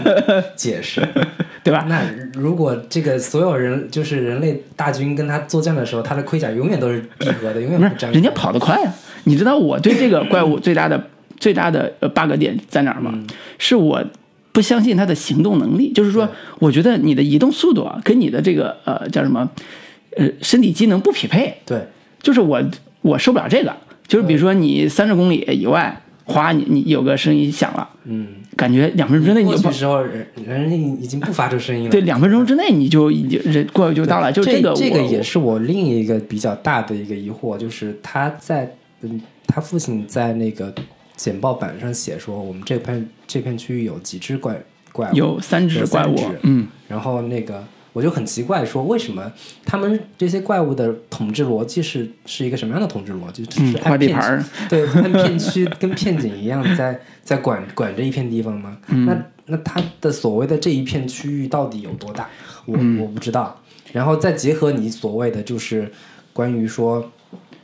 解释。(laughs) 对吧？那如果这个所有人就是人类大军跟他作战的时候，他的盔甲永远都是闭合的，永远不不张开。人家跑得快啊！你知道我对这个怪物最大的最大的呃 bug 点在哪儿吗？是我不相信他的行动能力，就是说，我觉得你的移动速度啊，跟你的这个呃叫什么呃身体机能不匹配，对，就是我我受不了这个，就是比如说你三十公里以外，哗，你你有个声音响了，嗯，感觉两分钟之内你就跑过去的，时候人人已经不发出声音了。对，两分钟之内你就已经人过去就到了，就这个这个也是我另一个比较大的一个疑惑，就是他在嗯，他父亲在那个简报板上写说，我们这片这片区域有几只怪怪物，有三只怪物，嗯，然后那个我就很奇怪，说为什么他们这些怪物的统治逻辑是是一个什么样的统治逻辑？就是按片地盘儿对，按片区跟片警一样在在管管这一片地方吗？嗯那那他的所谓的这一片区域到底有多大？我、嗯我不知道。然后再结合你所谓的就是关于说，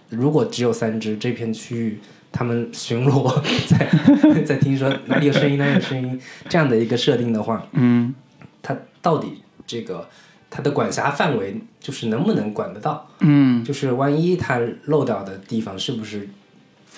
如果只有三只这片区域。他们巡逻在 (laughs) 在听说哪里有声音哪里有声音这样的一个设定的话，嗯，它到底这个它的管辖范围就是能不能管得到？嗯，就是万一它漏掉的地方是不是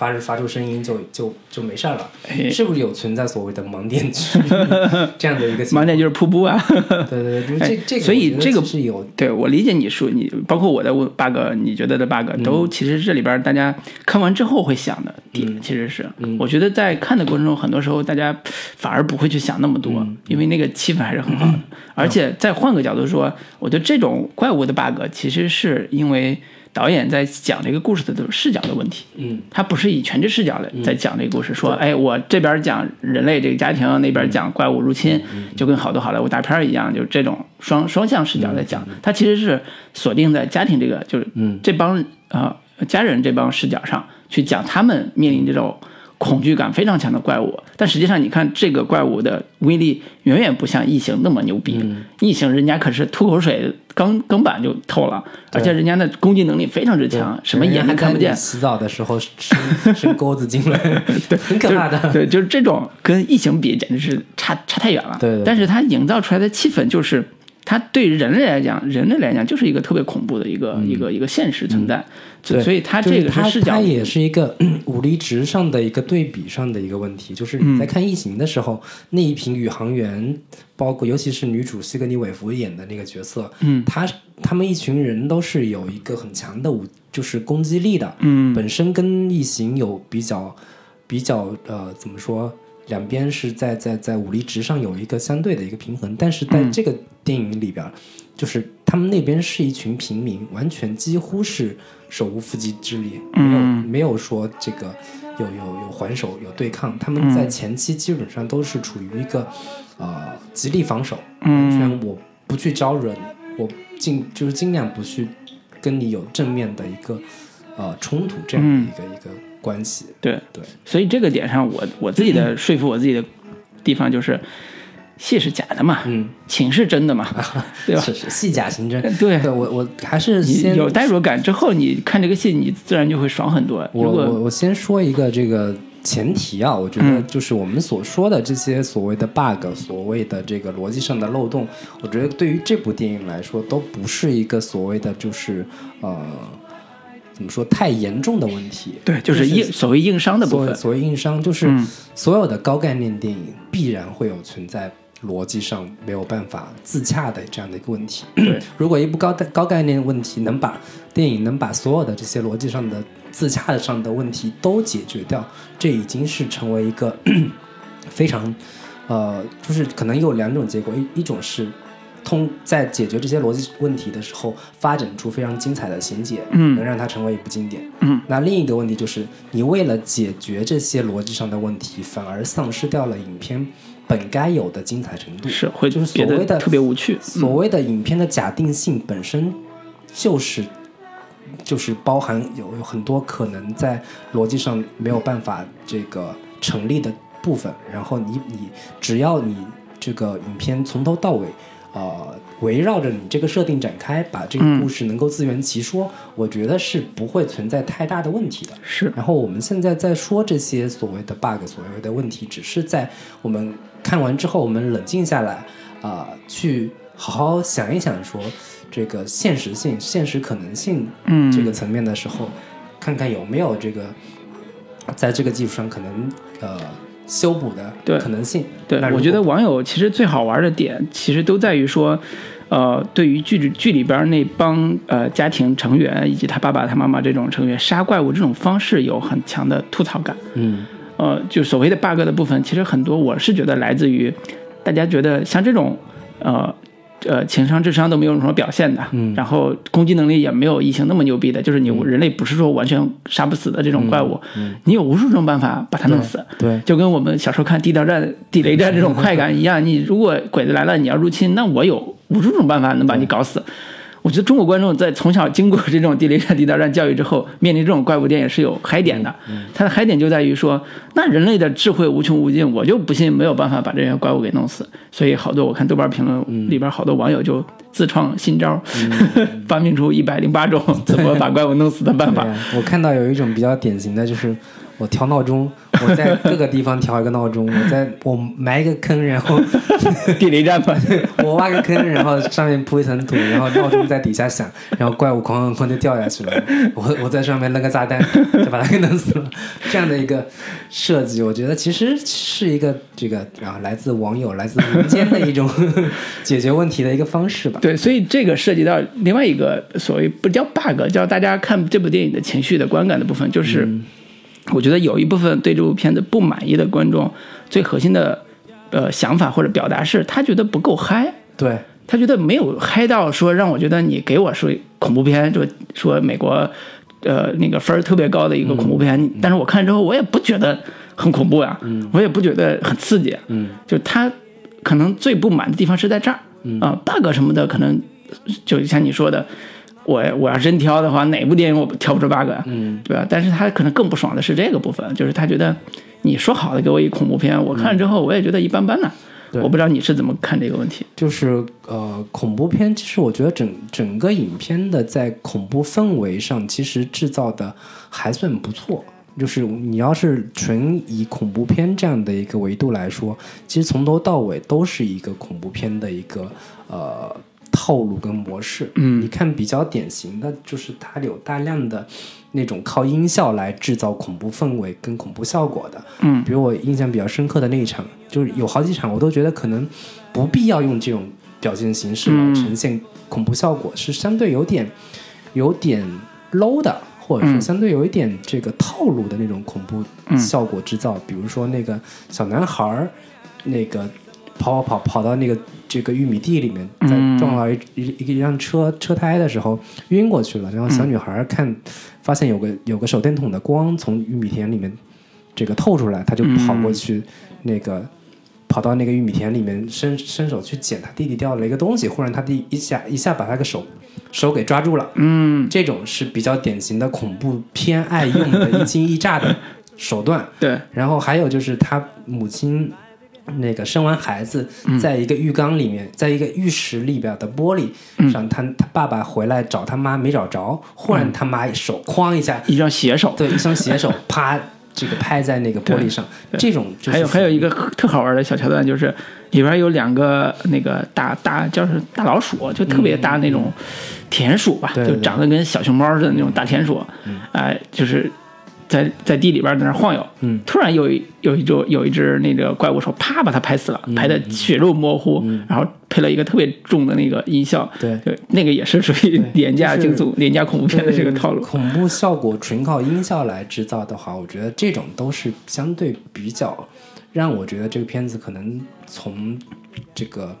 发发出声音就就就没事儿了？哎是不是有存在所谓的盲点区 (laughs) 这样的一个？盲点就是瀑布啊。对对对，(laughs) 这哎这个，所以这个是有对我理解你说你包括我的 bug，你觉得的 bug 嗯都其实这里边大家看完之后会想的点，其实是我觉得在看的过程中，很多时候大家反而不会去想那么多，嗯因为那个气氛还是很好的。而且再换个角度说，我觉得这种怪物的 bug 其实是因为导演在讲这个故事的这种视角的问题。嗯。他不是以全知视角来在讲这个故事，说，哎，我这边讲人类这个家庭，那边讲怪物入侵，就跟好多好莱坞大片儿一样，就是这种双双向视角在讲。他其实是锁定在家庭这个，就是这帮呃家人这帮视角上去讲他们面临这种恐惧感非常强的怪物。但实际上，你看这个怪物的威力远远不像异形那么牛逼。异形人家可是吐口水钢钢板就透了，而且人家的攻击能力非常之强，什么眼还看不见。洗澡的时候伸伸钩子进来，(laughs) 对，很可怕的。对，就是这种跟异形比，简直是差差太远了。对对对但是它营造出来的气氛，就是它对人类来讲，人类来讲就是一个特别恐怖的一个、一个一个现实存在。所以对。所以它这个它视角它也是一个嗯 (clears throat) 武力值上的一个对比上的一个问题，就是你在看《异形》的时候，那一群宇航员，包括尤其是女主西格尼韦弗演的那个角色，嗯，他他们一群人都是有一个很强的武，就是攻击力的，嗯。本身跟异形有比较比较呃怎么说，两边是在在在武力值上有一个相对的一个平衡，但是在嗯。这个电影里边儿，就是他们那边是一群平民，完全几乎是手无缚鸡之力，没有、嗯没有说这个有有有还手有对抗，他们嗯。在前期基本上都是处于一个呃极力防守，嗯。完全我不去招惹你，我尽就是尽量不去跟你有正面的一个呃冲突这样的一个、一个关系。对对，所以这个点上我，我自己的 (laughs) 说服我自己的地方就是，戏是假的嘛，嗯，情是真的嘛，(laughs) 对吧？是是戏假情真。对对我我还是先有代入感之后，你看这个戏，你自然就会爽很多。我我我先说一个这个前提啊，我觉得嗯就是我们所说的这些所谓的 bug，所谓的这个逻辑上的漏洞，我觉得对于这部电影来说都不是一个所谓的就是呃怎么说太严重的问题。对，就是硬所谓硬伤的部分，所谓硬伤，就是嗯所有的高概念电影必然会有存在逻辑上没有办法自洽的这样的一个问题。对，(clears throat) 如果一部高高概念问题能把电影能把所有的这些逻辑上的自洽上的问题都解决掉，这已经是成为一个 (clears throat) 非常呃，就是可能有两种结果，一一种是。通在解决这些逻辑问题的时候，发展出非常精彩的情节，嗯能让它成为一部经典。嗯，那另一个问题就是，你为了解决这些逻辑上的问题，反而丧失掉了影片本该有的精彩程度。是会就是所谓的特别无趣。所谓的影片的假定性本身就是就是包含有有很多可能在逻辑上没有办法这个成立的部分，然后你你只要你这个影片从头到尾呃围绕着你这个设定展开，把这个故事能够自圆其说，我觉得是不会存在太大的问题的。是。然后我们现在在说这些所谓的 bug，所谓的问题，只是在我们看完之后，我们冷静下来，啊、去好好想一想说这个现实性、现实可能性嗯。这个层面的时候，看看有没有这个在这个基础上可能呃修补对的可能性。对我觉得网友其实最好玩的点，其实都在于说，呃，对于剧里剧里边那帮呃家庭成员以及他爸爸、他妈妈这种成员杀怪物这种方式有很强的吐槽感。嗯呃，就所谓的 bug 的部分，其实很多我是觉得来自于大家觉得像这种呃呃情商、智商都没有什么表现的，嗯然后攻击能力也没有异形那么牛逼的，就是你人类不是说完全杀不死的这种怪物，你有无数种办法把它弄死。对就跟我们小时候看地道战、地雷战这种快感一样，你如果鬼子来了，你要入侵，那我有无数种办法能把你搞死。我觉得中国观众在从小经过这种地雷战、地道战教育之后，面临这种怪物电影是有嗨点的。它的嗨点就在于说，那人类的智慧无穷无尽，我就不信没有办法把这些怪物给弄死。所以好多我看豆瓣评论里边好多网友就自创新招，(laughs) 发明出一百零八种 (laughs) 怎么把怪物弄死的办法。我看到有一种比较典型的就是。我调闹钟，我在各个地方调一个闹钟，我在我埋一个坑，然后 (laughs) 地雷战嘛，(laughs) 我挖个坑，然后上面铺一层土，然后闹钟在底下响，然后怪物哐哐哐就掉下去了。我我在上面扔个炸弹，就把它给弄死了。这样的一个设计，我觉得其实是一个这个啊来自网友、来自民间的一种 (laughs) 解决问题的一个方式吧。对，所以这个涉及到另外一个所谓不叫 bug，叫大家看这部电影的情绪的观感的部分，就是我觉得有一部分对这部片子不满意的观众，最核心的呃想法或者表达是他觉得不够嗨。对，他觉得没有嗨到说让我觉得你给我说恐怖片，就说美国呃那个分儿特别高的一个恐怖片，但是我看之后我也不觉得很恐怖呀，我也不觉得很刺激，嗯，就他可能最不满的地方是在这儿，啊、b u g 什么的可能就像你说的。我我要真挑的话，哪部电影我挑不出 bug 啊？嗯，对吧？但是他可能更不爽的是这个部分，就是他觉得你说好的给我一恐怖片，我看了之后我也觉得一般般呢。对我不知道你是怎么看这个问题。就是呃，恐怖片，其实我觉得整整个影片的在恐怖氛围上，其实制造的还算不错。就是你要是纯以恐怖片这样的一个维度来说，其实从头到尾都是一个恐怖片的一个呃套路跟模式。嗯你看比较典型的就是它有大量的那种靠音效来制造恐怖氛围跟恐怖效果的。嗯比如我印象比较深刻的那一场，就是有好几场我都觉得可能不必要用这种表现形式来嗯呈现恐怖效果，是相对有点有点 low 的，或者说嗯相对有一点这个套路的那种恐怖嗯效果制造。比如说那个小男孩儿，那个跑跑跑跑到那个这个玉米地里面，在嗯。撞到一一一一辆车车胎的时候晕过去了，然后小女孩儿看发现有个有个手电筒的光从玉米田里面这个透出来，她就跑过去那个。跑到那个玉米田里面，伸伸手去捡她弟弟掉了一个东西，忽然她弟一下一下把她的手手给抓住了，嗯，这种是比较典型的恐怖片爱用的一惊一乍的手段。(laughs) 对，然后还有就是他母亲那个生完孩子，在一个浴缸里面，在一个浴室里边的玻璃上，他他爸爸回来找他妈没找着，忽然他妈手哐一下，一双鞋手。对，一双鞋手 (laughs) 啪这个拍在那个玻璃上，这种就是还有还有一个特好玩的小桥段，就是里边有两个那个大大叫是大老鼠，就特别大那种田鼠吧，就长得跟小熊猫似的那种大田鼠，哎、就是在在地里边在那晃悠，嗯突然有一有一只有一只那个怪物手啪把它拍死了，拍的血肉模糊，然后配了一个特别重的那个音效，对就那个也是属于廉价就是惊悚、廉价恐怖片的这个套路。恐怖效果纯靠音效来制造的话，我觉得这种都是相对比较让我觉得这个片子可能从这个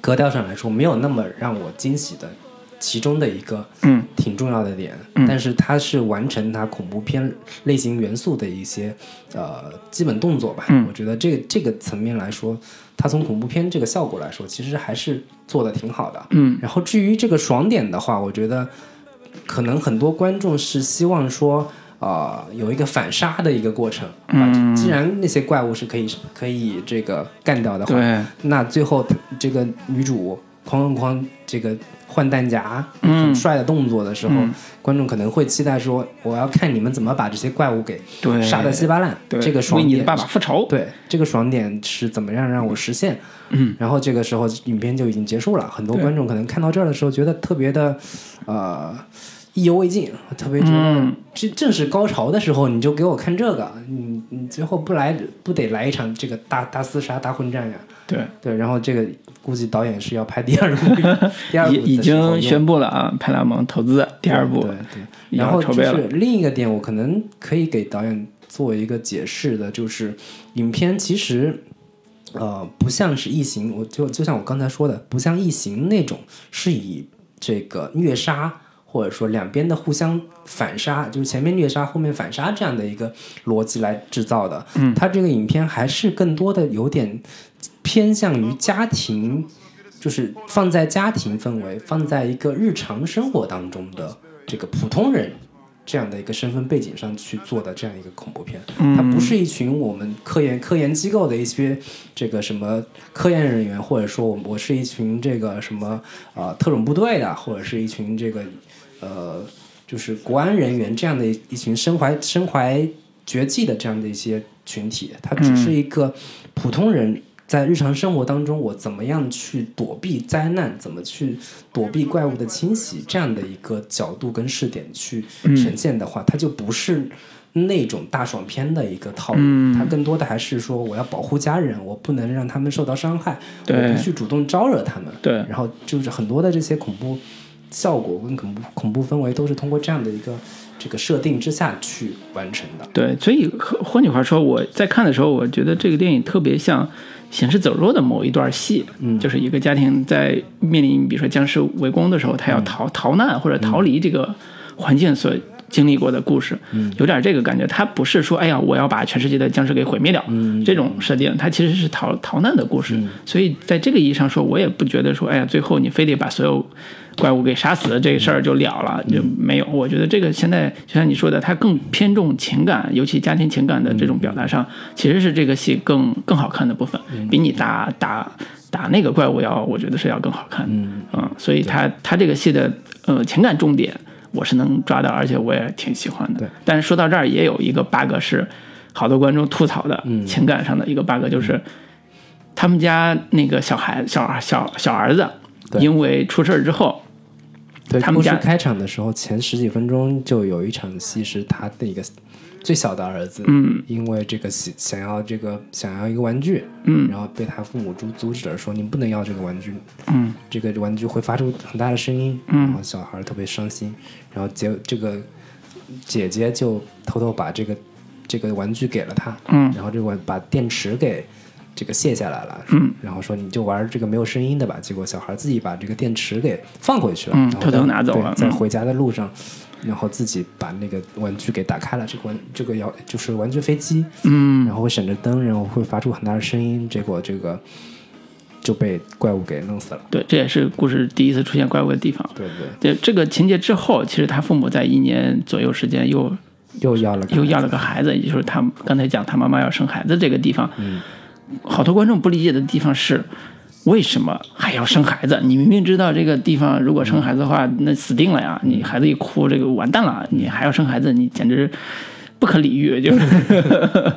格调上来说没有那么让我惊喜的其中的一个嗯挺重要的点，嗯但是它是完成它恐怖片类型元素的一些呃基本动作吧。嗯我觉得这个这个层面来说，它从恐怖片这个效果来说，其实还是做的挺好的。嗯然后至于这个爽点的话，我觉得可能很多观众是希望说，呃有一个反杀的一个过程。嗯，既然那些怪物是可以可以这个干掉的话，对，那最后这个女主哐哐哐这个换弹夹很帅的动作的时候，嗯观众可能会期待说，我要看你们怎么把这些怪物给对杀的稀巴烂。对，这个爽点为你的爸爸复仇。对，这个爽点是怎么样让我实现？嗯，然后这个时候影片就已经结束了，很多观众可能看到这儿的时候觉得特别的，呃，意犹未尽，特别觉得嗯这正是高潮的时候，你就给我看这个，你你最后不来不得来一场这个大大厮杀、大混战呀？对，对，然后这个估计导演是要拍第二部，第二部 (laughs) 已已经宣布了啊，派拉蒙投资第二部。对对，也然后就是另一个点，我可能可以给导演做一个解释的，就是影片其实呃不像是异形，我就就像我刚才说的，不像异形那种是以这个虐杀或者说两边的互相反杀，就是前面虐杀后面反杀这样的一个逻辑来制造的。嗯，它这个影片还是更多的有点偏向于家庭。就是放在家庭氛围，放在一个日常生活当中的这个普通人这样的一个身份背景上去做的这样一个恐怖片，它不是一群我们科研科研机构的一些这个什么科研人员，或者说我我是一群这个什么呃特种部队的，或者是一群这个呃就是国安人员这样的一一群身怀身怀绝技的这样的一些群体，它只是一个普通人。在日常生活当中，我怎么样去躲避灾难，怎么去躲避怪物的侵袭，这样的一个角度跟视点去呈现的话，它就不是那种大爽片的一个套路，它更多的还是说我要保护家人，我不能让他们受到伤害，我不去主动招惹他们，对然后就是很多的这些恐怖效果跟恐怖恐怖氛围都是通过这样的一个这个设定之下去完成的。对，所以换换句话说，我在看的时候，我觉得这个电影特别像《行尸走肉》的某一段戏，嗯。就是一个家庭在面临比如说僵尸围攻的时候，他嗯。要逃、逃难或者逃离这个环境所经历过的故事，嗯。有点这个感觉。他不是说哎呀，我要把全世界的僵尸给毁灭掉、嗯。这种设定，他其实是逃逃难的故事。所以在这个意义上说，我也不觉得说哎呀，最后你非得把所有怪物给杀死这个事儿就了了，就没有。我觉得这个现在就像你说的，它更偏重情感，尤其家庭情感的这种表达上，其实是这个戏更更好看的部分，比你打打打那个怪物要，我觉得是要更好看。嗯所以它它这个戏的呃情感重点我是能抓到，而且我也挺喜欢的。对但是说到这儿，也有一个 bug 是好多观众吐槽的情感上的一个 bug，就是他们家那个小孩小小小儿子。因为出事儿之后，对，他们家故事开场的时候，前十几分钟就有一场戏是他的一个最小的儿子，嗯，因为这个想想要这个想要一个玩具，嗯。然后被他父母阻阻止了，说你不能要这个玩具，嗯，这个玩具会发出很大的声音，嗯。然后小孩特别伤心，然后结这个姐姐就偷偷把这个这个玩具给了他，嗯。然后这个玩把电池给这个卸下来了，嗯，然后说你就玩这个没有声音的吧，结果小孩自己把这个电池给放回去了，嗯偷偷拿走了在回家的路上。然后自己把那个玩具给打开了，这个玩这个摇就是玩具飞机，嗯然后会闪着灯，然后会发出很大的声音，结果这个就被怪物给弄死了。对，这也是故事第一次出现怪物的地方。对对，对这个情节之后，其实他父母在一年左右时间又又要了又要了个孩子，也就是他刚才讲他妈妈要生孩子这个地方，嗯好多观众不理解的地方是。为什么还要生孩子？你明明知道这个地方如果生孩子的话，那死定了呀！你孩子一哭，这个完蛋了。你还要生孩子，你简直不可理喻。(laughs) 就是，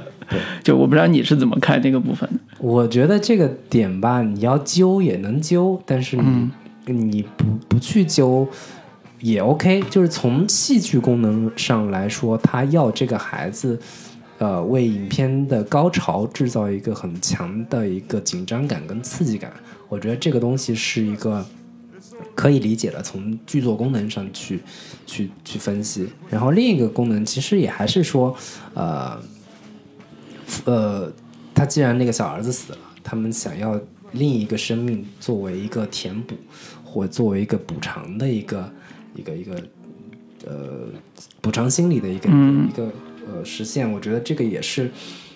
就我不知道你是怎么看这个部分的。我觉得这个点吧，你要揪也能揪，但是你、你不不去揪也 OK。就是从戏剧功能上来说，他要这个孩子，呃，为影片的高潮制造一个很强的一个紧张感跟刺激感。我觉得这个东西是一个可以理解的，从剧作功能上去去去分析。然后另一个功能其实也还是说，呃。呃，他既然那个小儿子死了，他们想要另一个生命作为一个填补，或作为一个补偿的一个一个一个呃补偿心理的一个、一个呃实现，我觉得这个也是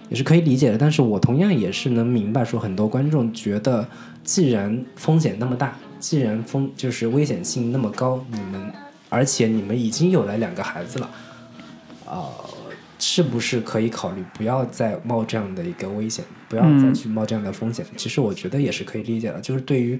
也是可以理解的。但是我同样也是能明白，说很多观众觉得，既然风险那么大，既然风就是危险性那么高，你们而且你们已经有了两个孩子了。啊，呃，是不是可以考虑不要再冒这样的一个危险，不要再去冒这样的风险？其实我觉得也是可以理解的，就是对于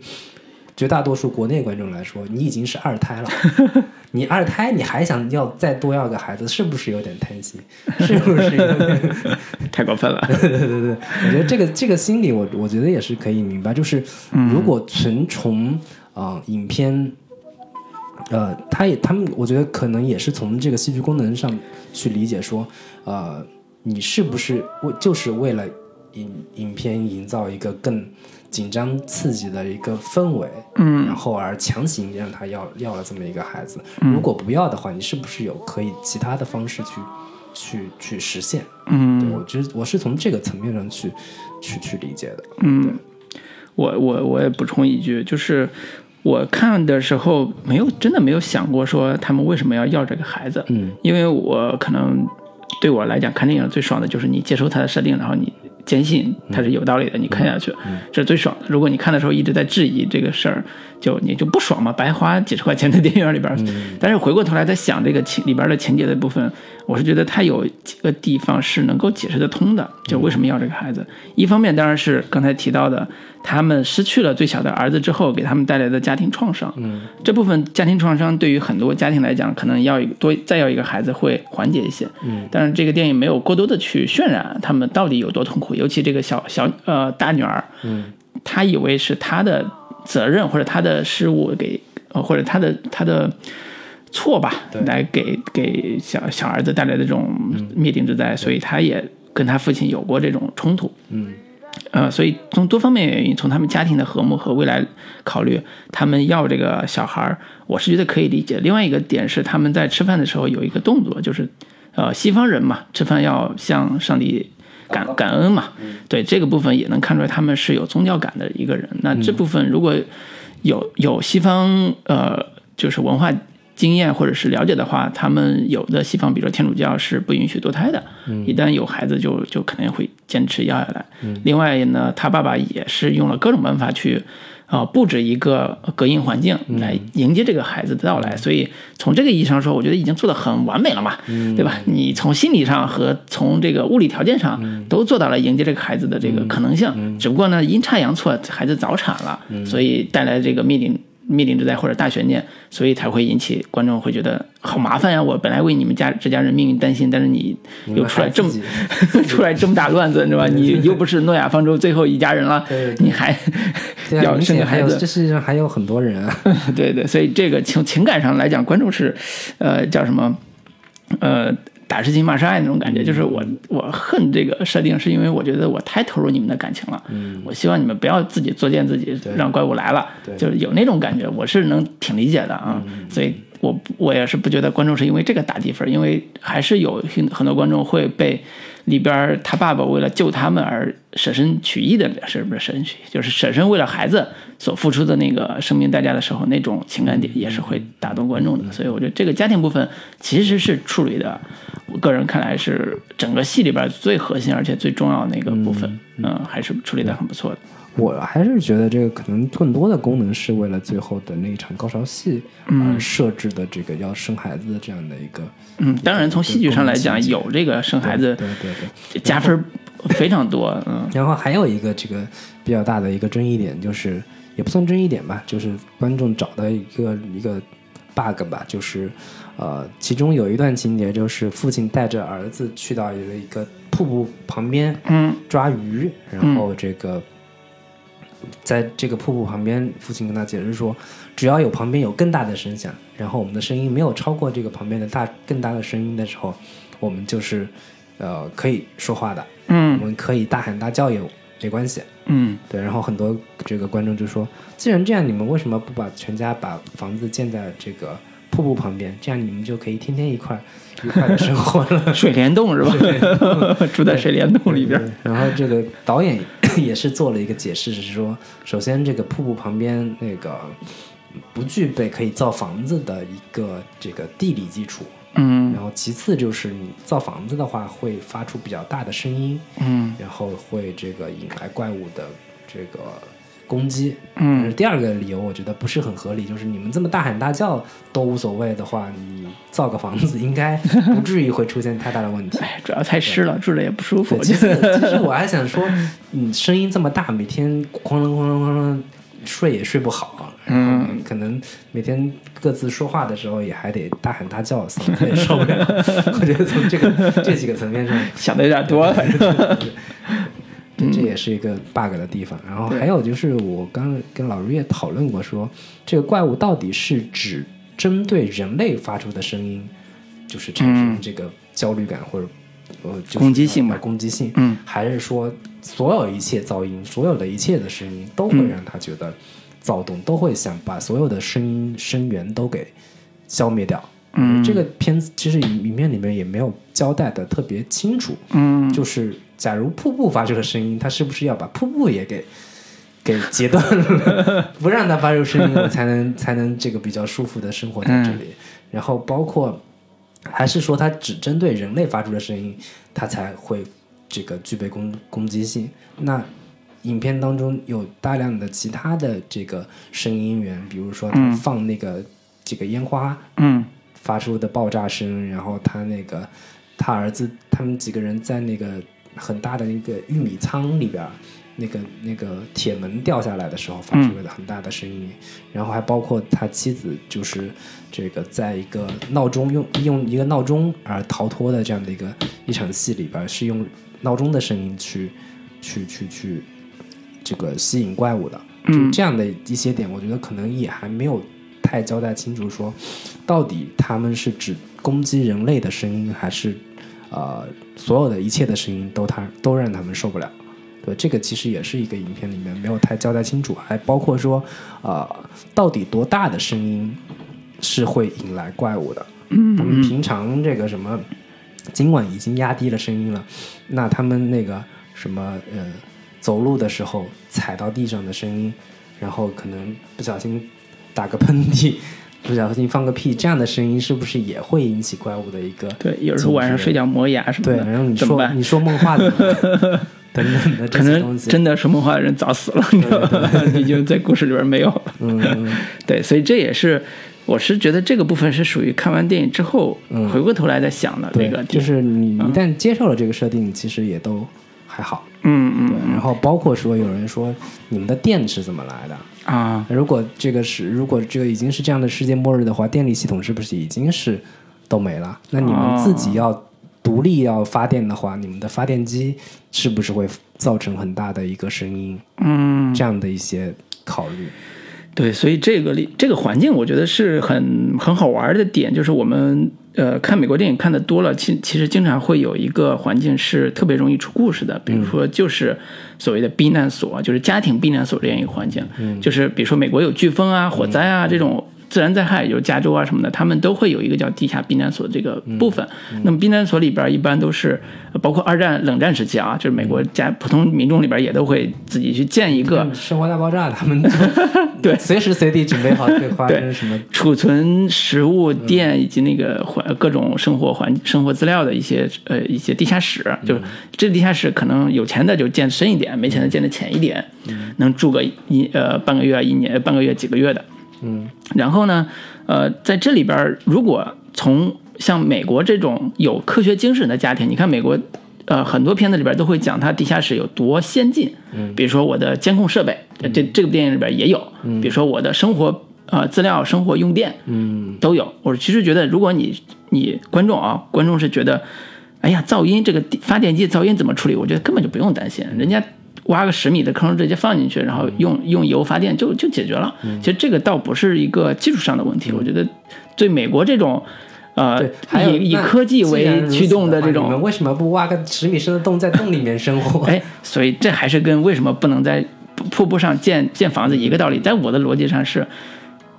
绝大多数国内观众来说，你已经是二胎了，(laughs) 你二胎你还想要再多要个孩子，是不是有点贪心？是不是有点？(laughs) 太过分了。对对对对，我觉得这个这个心理我，我觉得也是可以明白。就是如果纯从啊、呃影片，呃，他也他们，我觉得可能也是从这个戏剧功能上去理解说，呃，你是不是为就是为了影影片营造一个更紧张刺激的一个氛围，嗯。然后而强行让他要要了这么一个孩子。如果不要的话，你是不是有可以其他的方式去去去实现？对嗯我觉得我是从这个层面上去去去理解的。嗯，我我我也补充一句，就是我看的时候没有真的没有想过说他们为什么要要这个孩子，嗯。因为我可能对我来讲看电影最爽的就是你接受他的设定，然后你坚信它是有道理的，你看下去，这是最爽的。如果你看的时候一直在质疑这个事儿，就你就不爽嘛，白花几十块钱在电影院里边儿。但是回过头来再想这个情里边的情节的部分，我是觉得他有几个地方是能够解释得通的，就为什么要这个孩子。一方面当然是刚才提到的，他们失去了最小的儿子之后给他们带来的家庭创伤。嗯，这部分家庭创伤对于很多家庭来讲，可能要多再要一个孩子会缓解一些。嗯，但是这个电影没有过多的去渲染他们到底有多痛苦，尤其这个小小呃大女儿，嗯，她以为是她的责任或者她的失误给，呃或者她的她的。错吧，来给给小小儿子带来的这种灭顶之灾，所以他也跟他父亲有过这种冲突。嗯呃，所以从多方面原因，从他们家庭的和睦和未来考虑，他们要这个小孩儿，我是觉得可以理解。另外一个点是，他们在吃饭的时候有一个动作，就是呃，西方人嘛，吃饭要向上帝感感恩嘛，对这个部分也能看出来他们是有宗教感的一个人。那这部分如果有有西方呃，就是文化。经验或者是了解的话，他们有的西方，比如说天主教是不允许堕胎的，一旦有孩子就就肯定会坚持要下来。另外呢，他爸爸也是用了各种办法去，呃，布置一个隔音环境来迎接这个孩子的到来。所以从这个意义上说，我觉得已经做得很完美了嘛，对吧？你从心理上和从这个物理条件上都做到了迎接这个孩子的这个可能性。只不过呢，阴差阳错，孩子早产了，所以带来这个灭顶。灭顶之灾或者大悬念，所以才会引起观众会觉得好麻烦呀！我本来为你们家这家人命运担心，但是你又出来这么 (laughs) 出来这么大乱子，(laughs) 是吧？你又不是诺亚方舟最后一家人了，你还 (laughs) 要生个孩子这世界上还有很多人啊。对对，所以这个从情感上来讲，观众是，呃，叫什么，呃，打是亲骂是爱那种感觉，就是我我恨这个设定，是因为我觉得我太投入你们的感情了，嗯，我希望你们不要自己作践自己，让怪物来了，就是有那种感觉，我是能挺理解的啊，所以我我也是不觉得观众是因为这个打低分，因为还是有很很多观众会被里边他爸爸为了救他们而舍身取义的，是不是舍身取义？就是舍身为了孩子所付出的那个生命代价的时候，那种情感点也是会打动观众的。所以我觉得这个家庭部分其实是处理的，我个人看来是整个戏里边最核心而且最重要的那个部分，嗯，还是处理的很不错的。我还是觉得这个可能更多的功能是为了最后的那一场高潮戏而设置的这个要生孩子的这样的一个嗯，当然从戏剧上来讲，有这个生孩子对对对。加分非常多，嗯然后还有一个这个比较大的一个争议点，就是也不算争议点吧，就是观众找的一个一个 bug 吧，就是呃，其中有一段情节就是父亲带着儿子去到了一个瀑布旁边嗯抓鱼，然后这个。在这个瀑布旁边，父亲跟他解释说，只要有旁边有更大的声响，然后我们的声音没有超过这个旁边的大更大的声音的时候，我们就是呃可以说话的，我嗯们可以大喊大叫也没关系。嗯对，然后很多这个观众就说，既然这样，你们为什么不把全家把房子建在这个瀑布旁边？这样你们就可以天天一块儿愉快的生活了。(laughs) 水帘洞是吧？(laughs) 住在水帘洞里边。然后这个导演也是做了一个解释，是说，首先这个瀑布旁边那个不具备可以造房子的一个这个地理基础，嗯然后其次就是你造房子的话会发出比较大的声音，嗯然后会这个引来怪物的这个攻击。嗯，第二个理由我觉得不是很合理，就是你们这么大喊大叫都无所谓的话，你造个房子应该不至于会出现太大的问题。哎，(laughs) 主要太湿了，住着也不舒服。其实其实我还想说，你，声音这么大，每天哐啷哐啷哐啷，睡也睡不好，嗯，可能每天各自说话的时候也还得大喊大叫，嗓子也 (laughs) 受不了。(laughs) 我觉得从这个这几个层面上，想的有点多，反正。对这也是一个 bug 的地方。然后还有就是，我刚跟老瑞也讨论过说，这个怪物到底是指针对人类发出的声音，就是产生这个焦虑感或者呃就是攻击性吧呃攻击性，嗯，还是说所有一切噪音，所有的一切的声音都会让他觉得躁动，都会想把所有的声音声源都给消灭掉。嗯这个片子其实影影片里面也没有交代的特别清楚，嗯，就是假如瀑布发出的声音，它是不是要把瀑布也给给截断了，不让它发出声音，我才能才能这个比较舒服的生活在这里。(laughs) 然后包括还是说它只针对人类发出的声音，它才会这个具备攻攻击性。那影片当中有大量的其他的这个声音源，比如说他放那个、这个烟花，嗯。发出的爆炸声，然后他那个他儿子他们几个人在那个很大的那个玉米仓里边，那个那个铁门掉下来的时候发出了很大的声音，然后还包括他妻子就是这个在一个闹钟用用一个闹钟而逃脱的这样的一个一场戏里边，是用闹钟的声音去去去去这个吸引怪物的，就这样的一些点，我觉得可能也还没有太交代清楚说，到底他们是指攻击人类的声音，还是呃所有的一切的声音都他都让他们受不了。对，这个其实也是一个影片里面没有太交代清楚，还包括说，呃，到底多大的声音是会引来怪物的？嗯，他们平常这个什么，尽管已经压低了声音了，那他们那个什么呃，走路的时候踩到地上的声音，然后可能不小心打个喷嚏，(laughs) 不小心放个屁，这样的声音是不是也会引起怪物的一个？对，有时候晚上睡觉磨牙什么对，的，然后你说？你说梦话怎么办等等的这可些东西，能真的说梦话的人早死了，你知道吧？已经 (laughs) 在故事里边没有了。嗯嗯对，所以这也是，我是觉得这个部分是属于看完电影之后、嗯回过头来再想的对这个，就是你一旦接受了这个设定，其实也都还好。嗯对嗯，然后包括说有人说你们的电是怎么来的？啊，如果这个是如果这个已经是这样的世界末日的话，电力系统是不是已经是都没了？那你们自己要独立要发电的话，你们的发电机是不是会造成很大的一个声音？嗯，这样的一些考虑。对，所以这个里这个环境，我觉得是很很好玩的点，就是我们呃看美国电影看的多了，其其实经常会有一个环境是特别容易出故事的，比如说就是所谓的避难所，就是家庭避难所这样一个环境，就是比如说美国有飓风啊、火灾啊这种。自然灾害，有加州啊什么的，他们都会有一个叫地下避难所这个部分。那么避难所里边一般都是，呃包括二战、冷战时期啊，就是美国家普通民众里边也都会自己去建一个嗯生活大爆炸，他们就 (laughs) (laughs) 对。随时随地准备好会发生什么。储存食物、电以及那个环各种生活环生活资料的一些呃一些地下室，就是这地下室可能有钱的就建深一点，没钱的建的浅一点，能住个一呃半个月、一年、半个月、几个月的。嗯，然后呢，呃，在这里边，如果从像美国这种有科学精神的家庭，你看美国，呃，很多片子里边都会讲它地下室有多先进。嗯，比如说我的监控设备，这这个电影里边也有。嗯，比如说我的生活呃资料、生活用电，嗯都有。我其实觉得，如果你你观众啊，观众是觉得，哎呀，噪音这个发电机噪音怎么处理？我觉得根本就不用担心，人家挖个十米的坑直接放进去，然后用用油发电就就解决了。其实这个倒不是一个技术上的问题，我觉得对美国这种。呃，还以以科技为驱动的这种你们为什么不挖个十米深的洞，在洞里面生活？(laughs) 哎，所以这还是跟为什么不能在瀑瀑布上建建房子一个道理。在我的逻辑上是，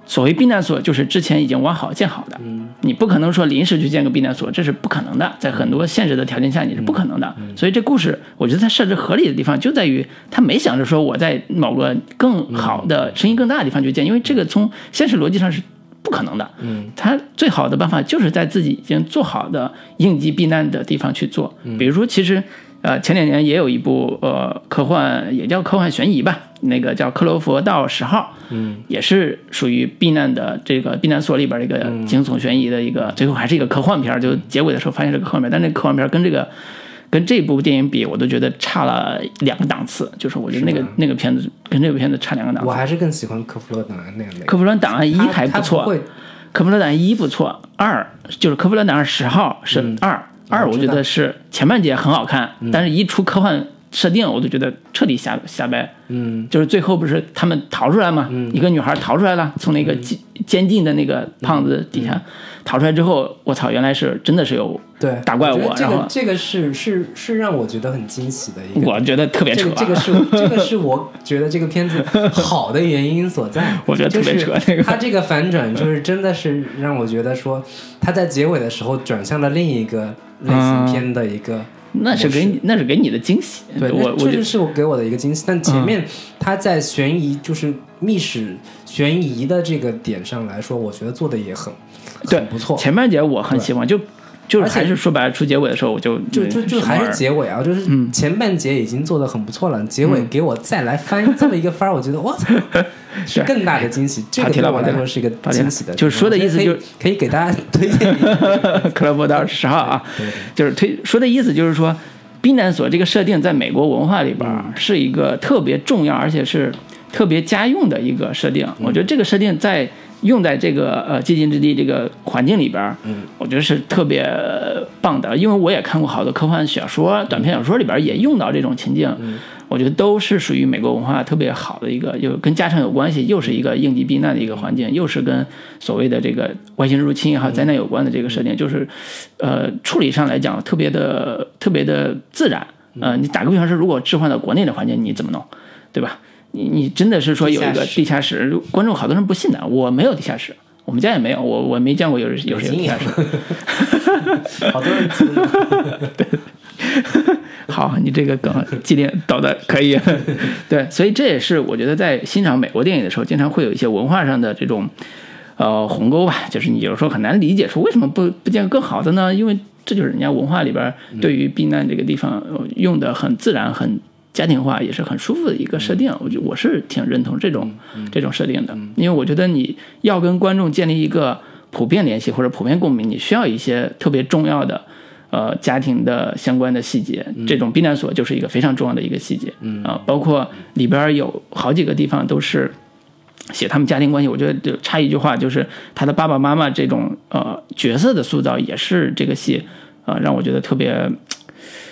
所谓避难所就是之前已经挖好建好的，嗯你不可能说临时去建个避难所，这是不可能的，在很多现实的条件下你是不可能的。嗯所以这故事我觉得它设置合理的地方就在于，他没想着说我在某个更好的声音更大的地方去建，因为这个从现实逻辑上是。不可能的，嗯，他最好的办法就是在自己已经做好的应急避难的地方去做。嗯比如说，其实，呃，前两年也有一部呃科幻，也叫科幻悬疑吧，那个叫《克罗佛道十号》，嗯，也是属于避难的这个避难所里边的一个惊悚悬疑的一个，最后还是一个科幻片，就结尾的时候发现是个科幻片，但那科幻片跟这个跟这部电影比，我都觉得差了两个档次，就是我觉得那个那个片子跟这部片子差两个档次。我还是更喜欢科弗洛档案那样的。科弗伦档案一还不错，科弗伦档案一不错，二就是科弗伦档案十号是二、二，我觉得是前半节很好看，但是一出科幻设定，我就觉得彻底瞎瞎掰。嗯，就是最后不是他们逃出来嘛，一个女孩逃出来了，从那个监监禁的那个胖子底下逃出来之后，我操，原来是真的是有对打怪物这然后个这个是是是让我觉得很惊喜的一个。我觉得特别扯、啊这个这个是 (laughs) 这个是我觉得这个片子好的原因所在。(laughs) 我觉得特别扯就是这个他这个反转就是真的是让我觉得说他在结尾的时候转向了另一个类型片的一个。那是给你那是给你的惊喜，对，我确实是我给我的一个惊喜。但前面他在悬疑，就是密室悬疑的这个点上来说，我觉得做的也很对很不错。前半节我很喜欢，就就是而且还是说白了，出结尾的时候我就就就就还是结尾啊，就是嗯。前半节已经做的很不错了，结尾给我再来翻这么一个番儿，我觉得我操，是更大的惊喜。这个对我跑题了跑题了来说是一个惊喜的，就是说的意思就是可以给大家推荐一个，(laughs) 克勒伯道十号啊，就是推说的意思就是说，避难所这个设定在美国文化里边儿是一个特别重要，而且是特别家用的一个设定。我觉得这个设定在用在这个呃寂静之地这个环境里边，嗯，我觉得是特别棒的。因为我也看过好多科幻小说、短篇小说里边也用到这种情境。我觉得都是属于美国文化特别好的一个，又跟家常有关系，又是一个应急避难的一个环境，又是跟所谓的这个外星入侵还有灾难有关的这个设定，就是，呃，处理上来讲特别的特别的自然。呃，你打个比方说，如果置换到国内的环境，你怎么弄，对吧？你你真的是说有一个地下室，观众好多人不信的，我没有地下室，我们家也没有，我我没见过有人有谁有地下室。(laughs) 好多人记得 (laughs) 好，你这个梗机灵导的可以。(laughs) 对，所以这也是我觉得在欣赏美国电影的时候，经常会有一些文化上的这种呃鸿沟吧，就是你有时候很难理解说为什么不不见更好的呢？因为这就是人家文化里边对于避难这个地方呃用的很自然、很家庭化，也是很舒服的一个设定。我觉我是挺认同这种这种设定的，因为我觉得你要跟观众建立一个普遍联系或者普遍共鸣，你需要一些特别重要的。呃，家庭的相关的细节，这种避难所就是一个非常重要的一个细节，嗯。啊，包括里边有好几个地方都是写他们家庭关系，我觉得就差一句话，就是他的爸爸妈妈这种呃角色的塑造，也是这个戏呃让我觉得特别呃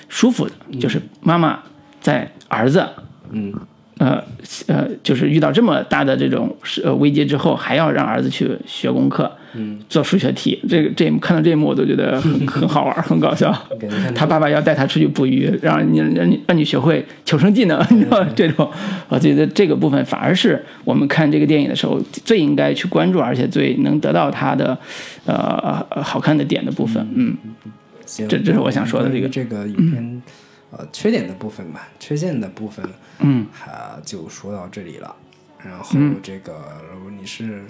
舒服的，就是妈妈在儿子嗯。呃呃，就是遇到这么大的这种呃危机之后，还要让儿子去学功课，嗯，做数学题，这个这一幕看到这一幕我都觉得很很好玩，很搞笑。他爸爸要带他出去捕鱼，让你让你让你学会求生技能，(laughs) 你知道这种，我觉得这个部分反而是我们看这个电影的时候最应该去关注，而且最能得到它的呃呃好看的点的部分。嗯，行，这这是我想说的这个这个影片呃缺点的部分吧，缺陷的部分，嗯，哈就说到这里了。然后这个，如果你是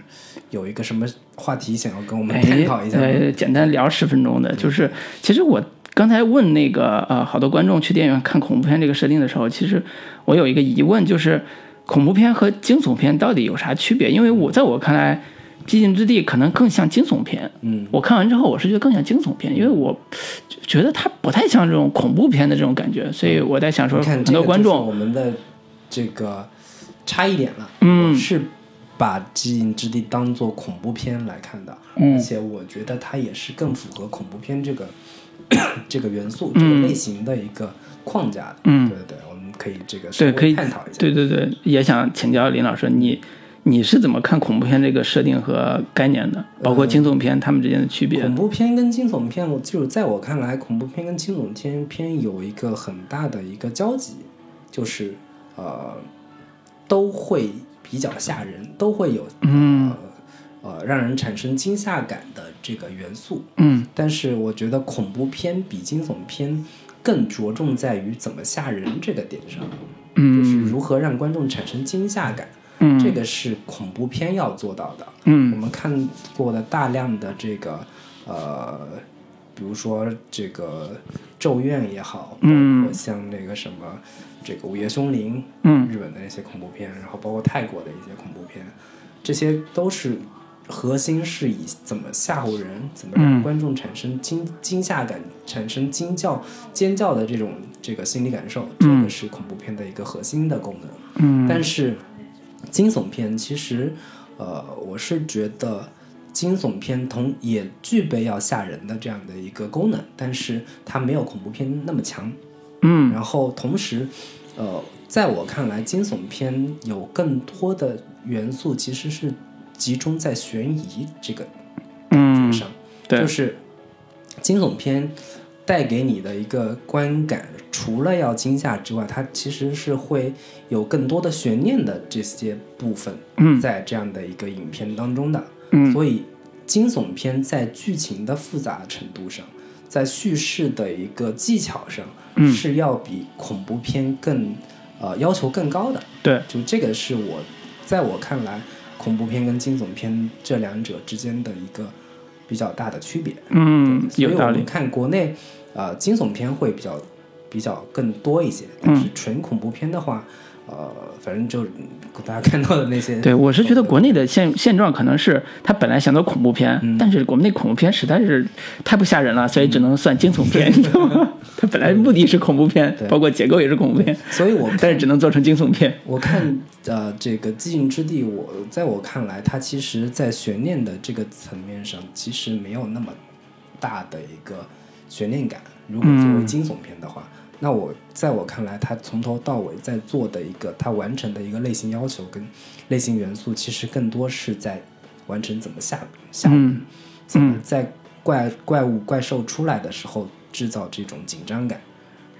有一个什么话题想要跟我们探讨一下吗，呃，简单聊十分钟的，就是其实我刚才问那个呃，好多观众去电影院看恐怖片这个设定的时候，其实我有一个疑问，就是恐怖片和惊悚片到底有啥区别？因为我在我看来，《寂静之地》可能更像惊悚片。嗯，我看完之后，我是觉得更像惊悚片，因为我觉得它不太像这种恐怖片的这种感觉，所以我在想说，很多观众我们的这个差异点了。嗯是把《寂静之地》当做恐怖片来看的，嗯而且我觉得它也是更符合恐怖片这个这个元素、这个类型的一个框架的。嗯对对对，我们可以这个稍对，可以探讨一下。对对对，也想请教林老师，你你是怎么看恐怖片这个设定和概念的？包括惊悚片它们之间的区别？恐怖片跟惊悚片，我就是在我看来，恐怖片跟惊悚片片有一个很大的一个交集，就是呃都会比较吓人，都会有嗯呃呃让人产生惊吓感的这个元素。嗯但是我觉得恐怖片比惊悚片更着重在于怎么吓人这个点上，就是嗯如何让观众产生惊吓感，嗯，这个是恐怖片要做到的。嗯。我嗯们看过的大量的这个呃，比如说这个咒怨》也好，嗯。包括像那个什么这个《午夜凶铃》，嗯。日本的那些恐怖片，然后包括泰国的一些恐怖片，这些都是核心是以怎么吓唬人，怎么让嗯观众产生惊惊吓感，产生惊叫、尖叫的这种这个心理感受，这嗯。个是恐怖片的一个核心的功能。嗯。但是惊悚片其实，呃，我是觉得惊悚片同也具备要吓人的这样的一个功能，但是它没有恐怖片那么强。嗯然后同时，呃，在我看来，惊悚片有更多的元素其实是集中在悬疑这个嗯上，对就是惊悚片带给你的一个观感，除了要惊吓之外，它其实是会有更多的悬念的这些部分，嗯。在这样的一个影片当中的，嗯。所以惊悚片在剧情的复杂程度上，在叙事的一个技巧上，嗯。是要比恐怖片更呃要求更高的。对。就这个是我在我看来，恐怖片跟惊悚片这两者之间的一个比较大的区别。嗯所以有道理。我们看国内呃惊悚片会比较比较更多一些，但嗯。是纯恐怖片的话，呃，反正就嗯大家看到的那些，对，我是觉得国内的现现状可能是他本来想做恐怖片，嗯。但是我们那恐怖片实在是太不吓人了，所以只能算惊悚片，你知道吗？(laughs) 他本来目的是恐怖片，包括结构也是恐怖片，所以我看但是只能做成惊悚片。我看呃这个《寂静之地》我，在我看来，它其实在悬念的这个层面上，其实没有那么大的一个悬念感。如果作为惊悚片的话，那我在我看来，他从头到尾在做的一个他完成的一个类型要求跟类型元素，其实更多是在完成怎么吓吓唬嗯怎么在怪怪物怪兽出来的时候制造这种紧张感，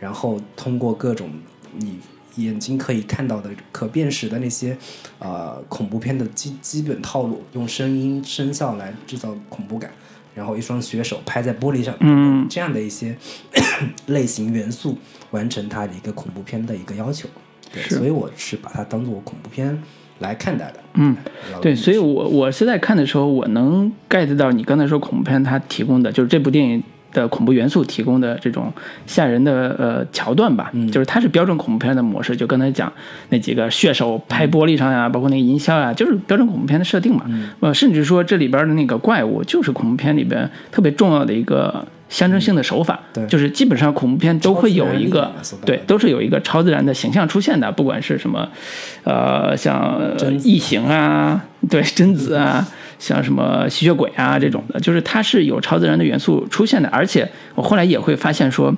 然后通过各种你眼睛可以看到的可辨识的那些呃恐怖片的基基本套路，用声音声效来制造恐怖感，然后一双血手拍在玻璃上，嗯这样的一些 (coughs) 类型元素，完成它的一个恐怖片的一个要求。对，所以我是把它当做恐怖片来看待的。嗯，对，所以我我是在看的时候，我能 get 到你刚才说恐怖片它提供的，就是这部电影的恐怖元素提供的这种吓人的呃桥段吧，就是它是标准恐怖片的模式，就刚才讲那几个血手拍玻璃上呀，包括那个营销啊，就是标准恐怖片的设定嘛。呃，甚至说这里边的那个怪物就是恐怖片里边特别重要的一个象征性的手法，对。就是基本上恐怖片都会有一个对，都是有一个超自然的形象出现的，不管是什么，呃，像异形啊，对，贞子啊，像什么吸血鬼啊这种的，就是它是有超自然的元素出现的，而且我后来也会发现说。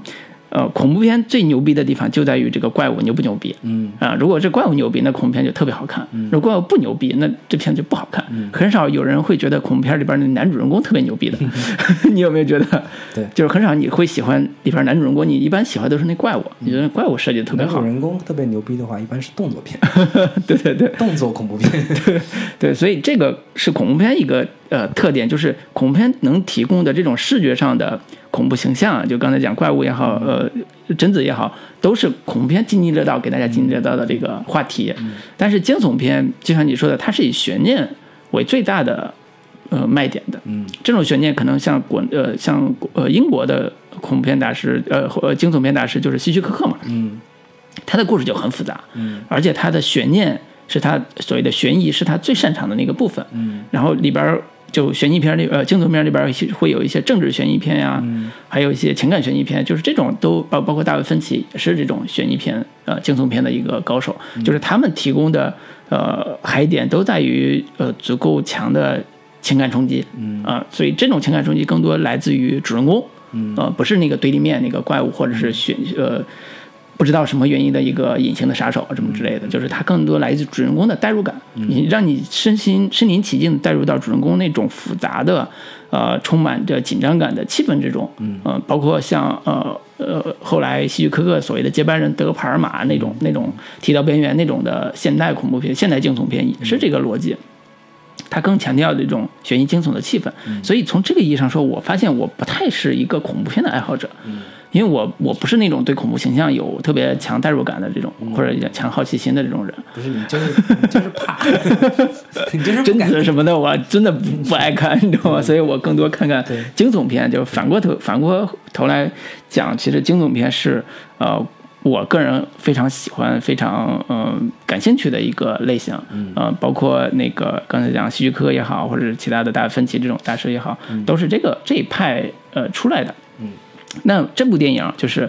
呃，恐怖片最牛逼的地方就在于这个怪物牛不牛逼。嗯啊、如果这怪物牛逼，那恐怖片就特别好看；如果怪物不牛逼，那这片就不好看。很少有人会觉得恐怖片里边的男主人公特别牛逼的，(laughs) 你有没有觉得？对就是很少你会喜欢里边男主人公，你一般喜欢都是那怪物，你觉得怪物设计的特别好男主。人公特别牛逼的话，一般是动作片，(laughs) 对对对动作恐怖片。对 (laughs) 对，所以这个是恐怖片一个呃特点，就是恐怖片能提供的这种视觉上的恐怖形象啊，就刚才讲怪物也好，呃，贞子也好，都是恐怖片津津乐道给大家津津乐道的这个话题。但是惊悚片，就像你说的，它是以悬念为最大的呃卖点的。嗯，这种悬念可能像国呃像呃英国的恐怖片大师呃或惊悚片大师就是希区柯克嘛，嗯。他的故事就很复杂，嗯。而且他的悬念是他所谓的悬疑是他最擅长的那个部分，嗯。然后里边儿就悬疑片里呃惊悚片里边儿会有一些政治悬疑片呀，嗯。还有一些情感悬疑片，就是这种都包包括大卫芬奇也是这种悬疑片呃惊悚片的一个高手，嗯。就是他们提供的呃海点都在于呃足够强的情感冲击，嗯。啊、所以这种情感冲击更多来自于主人公，嗯。呃，不是那个对立面那个怪物，或者是悬呃不知道什么原因的一个隐形的杀手啊什么之类的，就是它更多来自主人公的代入感，你让你身心身临其境地带入到主人公那种复杂的呃充满着紧张感的气氛之中，嗯、呃，包括像呃呃后来希区柯克所谓的接班人德帕尔玛那种那种提到边缘那种的现代恐怖片、现代惊悚片也是这个逻辑。它更强调这种悬疑惊悚的气氛，所以从这个意义上说，我发现我不太是一个恐怖片的爱好者，因为我我不是那种对恐怖形象有特别强代入感的这种，或者强好奇心的这种人。不是你就是你就是怕，(laughs) 你就是不贞子什么的，我真的不不爱看，你知道吗？所以我更多看看惊悚片，就反过头反过头来讲，其实惊悚片是呃我个人非常喜欢、非常嗯、感兴趣的一个类型。嗯，呃，包括那个刚才讲希区柯也好，或者是其他的大芬奇这种大师也好，都是这个这一派呃出来的。嗯，那这部电影就是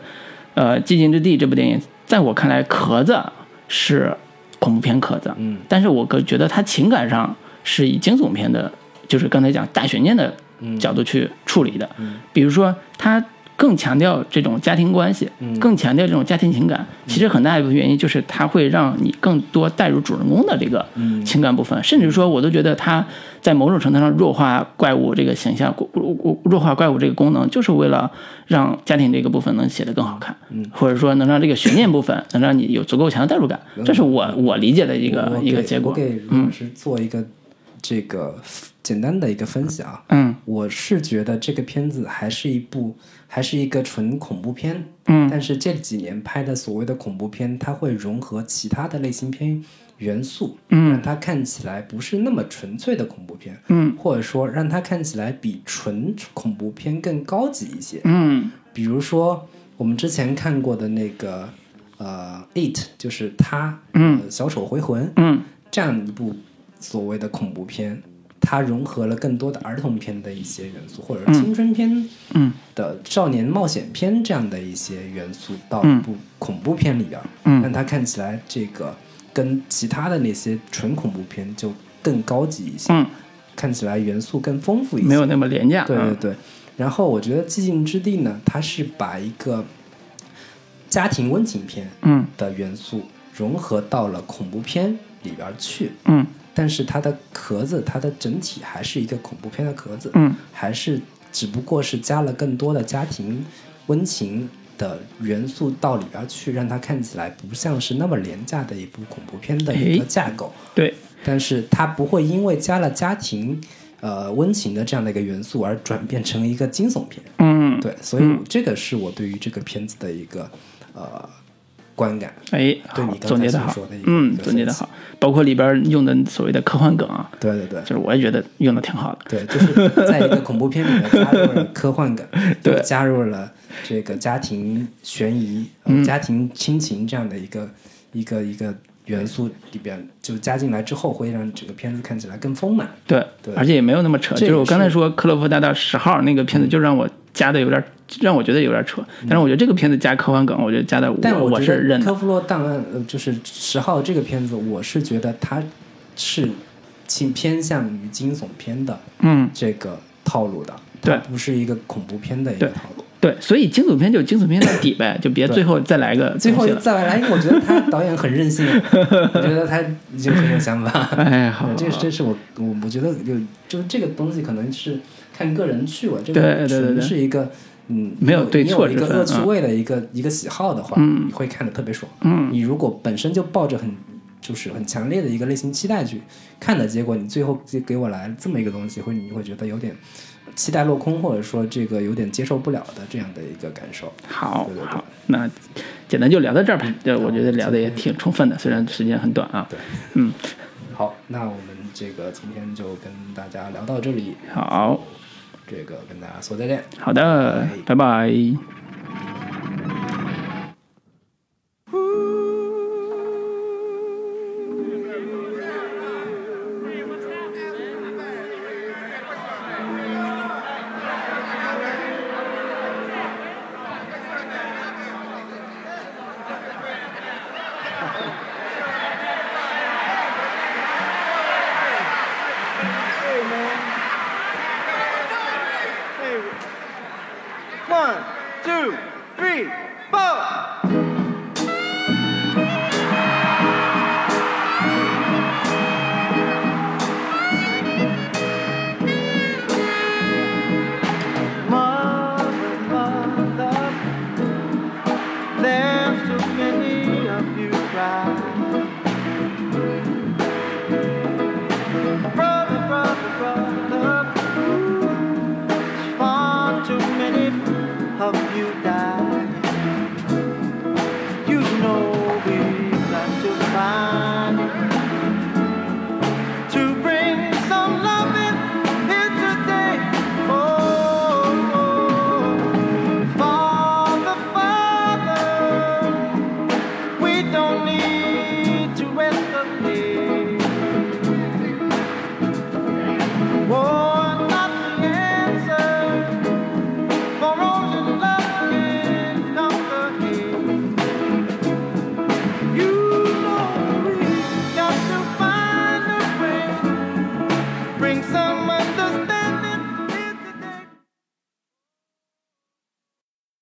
呃《寂静之地》这部电影，在我看来壳子是恐怖片壳子，嗯，但是我个觉得它情感上是以惊悚片的，就是刚才讲大悬念的角度去处理的，嗯。比如说它更强调这种家庭关系，嗯更强调这种家庭情感，其实很大一部分原因就是它会让你更多带入主人公的这个嗯情感部分，甚至说我都觉得它在某种程度上弱化怪物这个形象，弱弱化怪物这个功能，就是为了让家庭这个部分能写得更好看，嗯或者说能让这个悬念部分 (laughs) 能让你有足够强的代入感，这是我我理解的一个一个结果我。给卢老师做一个这个简单的一个分析啊。嗯我是觉得这个片子还是一部，还是一个纯恐怖片。嗯但是这几年拍的所谓的恐怖片，它会融合其他的类型片元素，嗯。让它看起来不是那么纯粹的恐怖片，嗯。或者说让它看起来比纯恐怖片更高级一些。嗯。比如说我们之前看过的那个呃《It》，就是他，嗯。呃小丑回魂，嗯。这样一部所谓的恐怖片，它融合了更多的儿童片的一些元素，或者是青春片嗯。的少年冒险片这样的一些元素到嗯。一部恐怖片里边，嗯。让它看起来这个跟其他的那些纯恐怖片就更高级一些，嗯，看起来元素更丰富一些，没有那么廉价。嗯对对对，然后我觉得《寂静之地》呢，它是把一个家庭温情片嗯。的元素融合到了恐怖片里边去，嗯。但是它的壳子，它的整体还是一个恐怖片的壳子，嗯。还是只不过是加了更多的家庭温情的元素到里边去，让它看起来不像是那么廉价的一部恐怖片的一个架构。对，但是它不会因为加了家庭呃温情的这样的一个元素而转变成一个惊悚片。嗯对，所以这个是我对于这个片子的一个呃观感。哎，对你，刚才总结的好嗯总结的好，包括里边用的所谓的科幻梗啊，对对对。就是我也觉得用的挺好的。对，就是在一个恐怖片里面加入了科幻梗，(laughs) 对加入了这个家庭悬疑、家庭亲情这样的一个一个一个元素里边，就加进来之后，会让整个片子看起来更丰满。对，对而且也没有那么扯。就是我刚才说《克洛夫大道十号》那个片子，就让我加的有点，让我觉得有点扯。但是我觉得这个片子加科幻梗，我觉得加的我但我是认的。科夫洛档案》呃，就是十号这个片子，我是觉得它是倾偏向于惊悚片的嗯，这个套路的，对不是一个恐怖片的一个套路。对，所以惊悚片就惊悚片的底呗，就别最后再来个最后再来，我觉得他导演很任性，(laughs) 我觉得他已经很有想法。哎，好，这这是我我我觉得就就是这个东西可能是看个人趣味，这个纯是一个嗯没有对你错一个恶趣啊味的一个一个喜好的话，嗯。你会看的特别爽。嗯。你如果本身就抱着很就是很强烈的一个类型期待去看的结果，你最后就给我来这么一个东西，会你会觉得有点期待落空，或者说这个有点接受不了的这样的一个感受。好对对对好，那简单就聊到这儿吧。这我觉得聊的也挺充分的，虽然时间很短啊。对，嗯，好，那我们这个今天就跟大家聊到这里，好这个跟大家说再见。好的，拜拜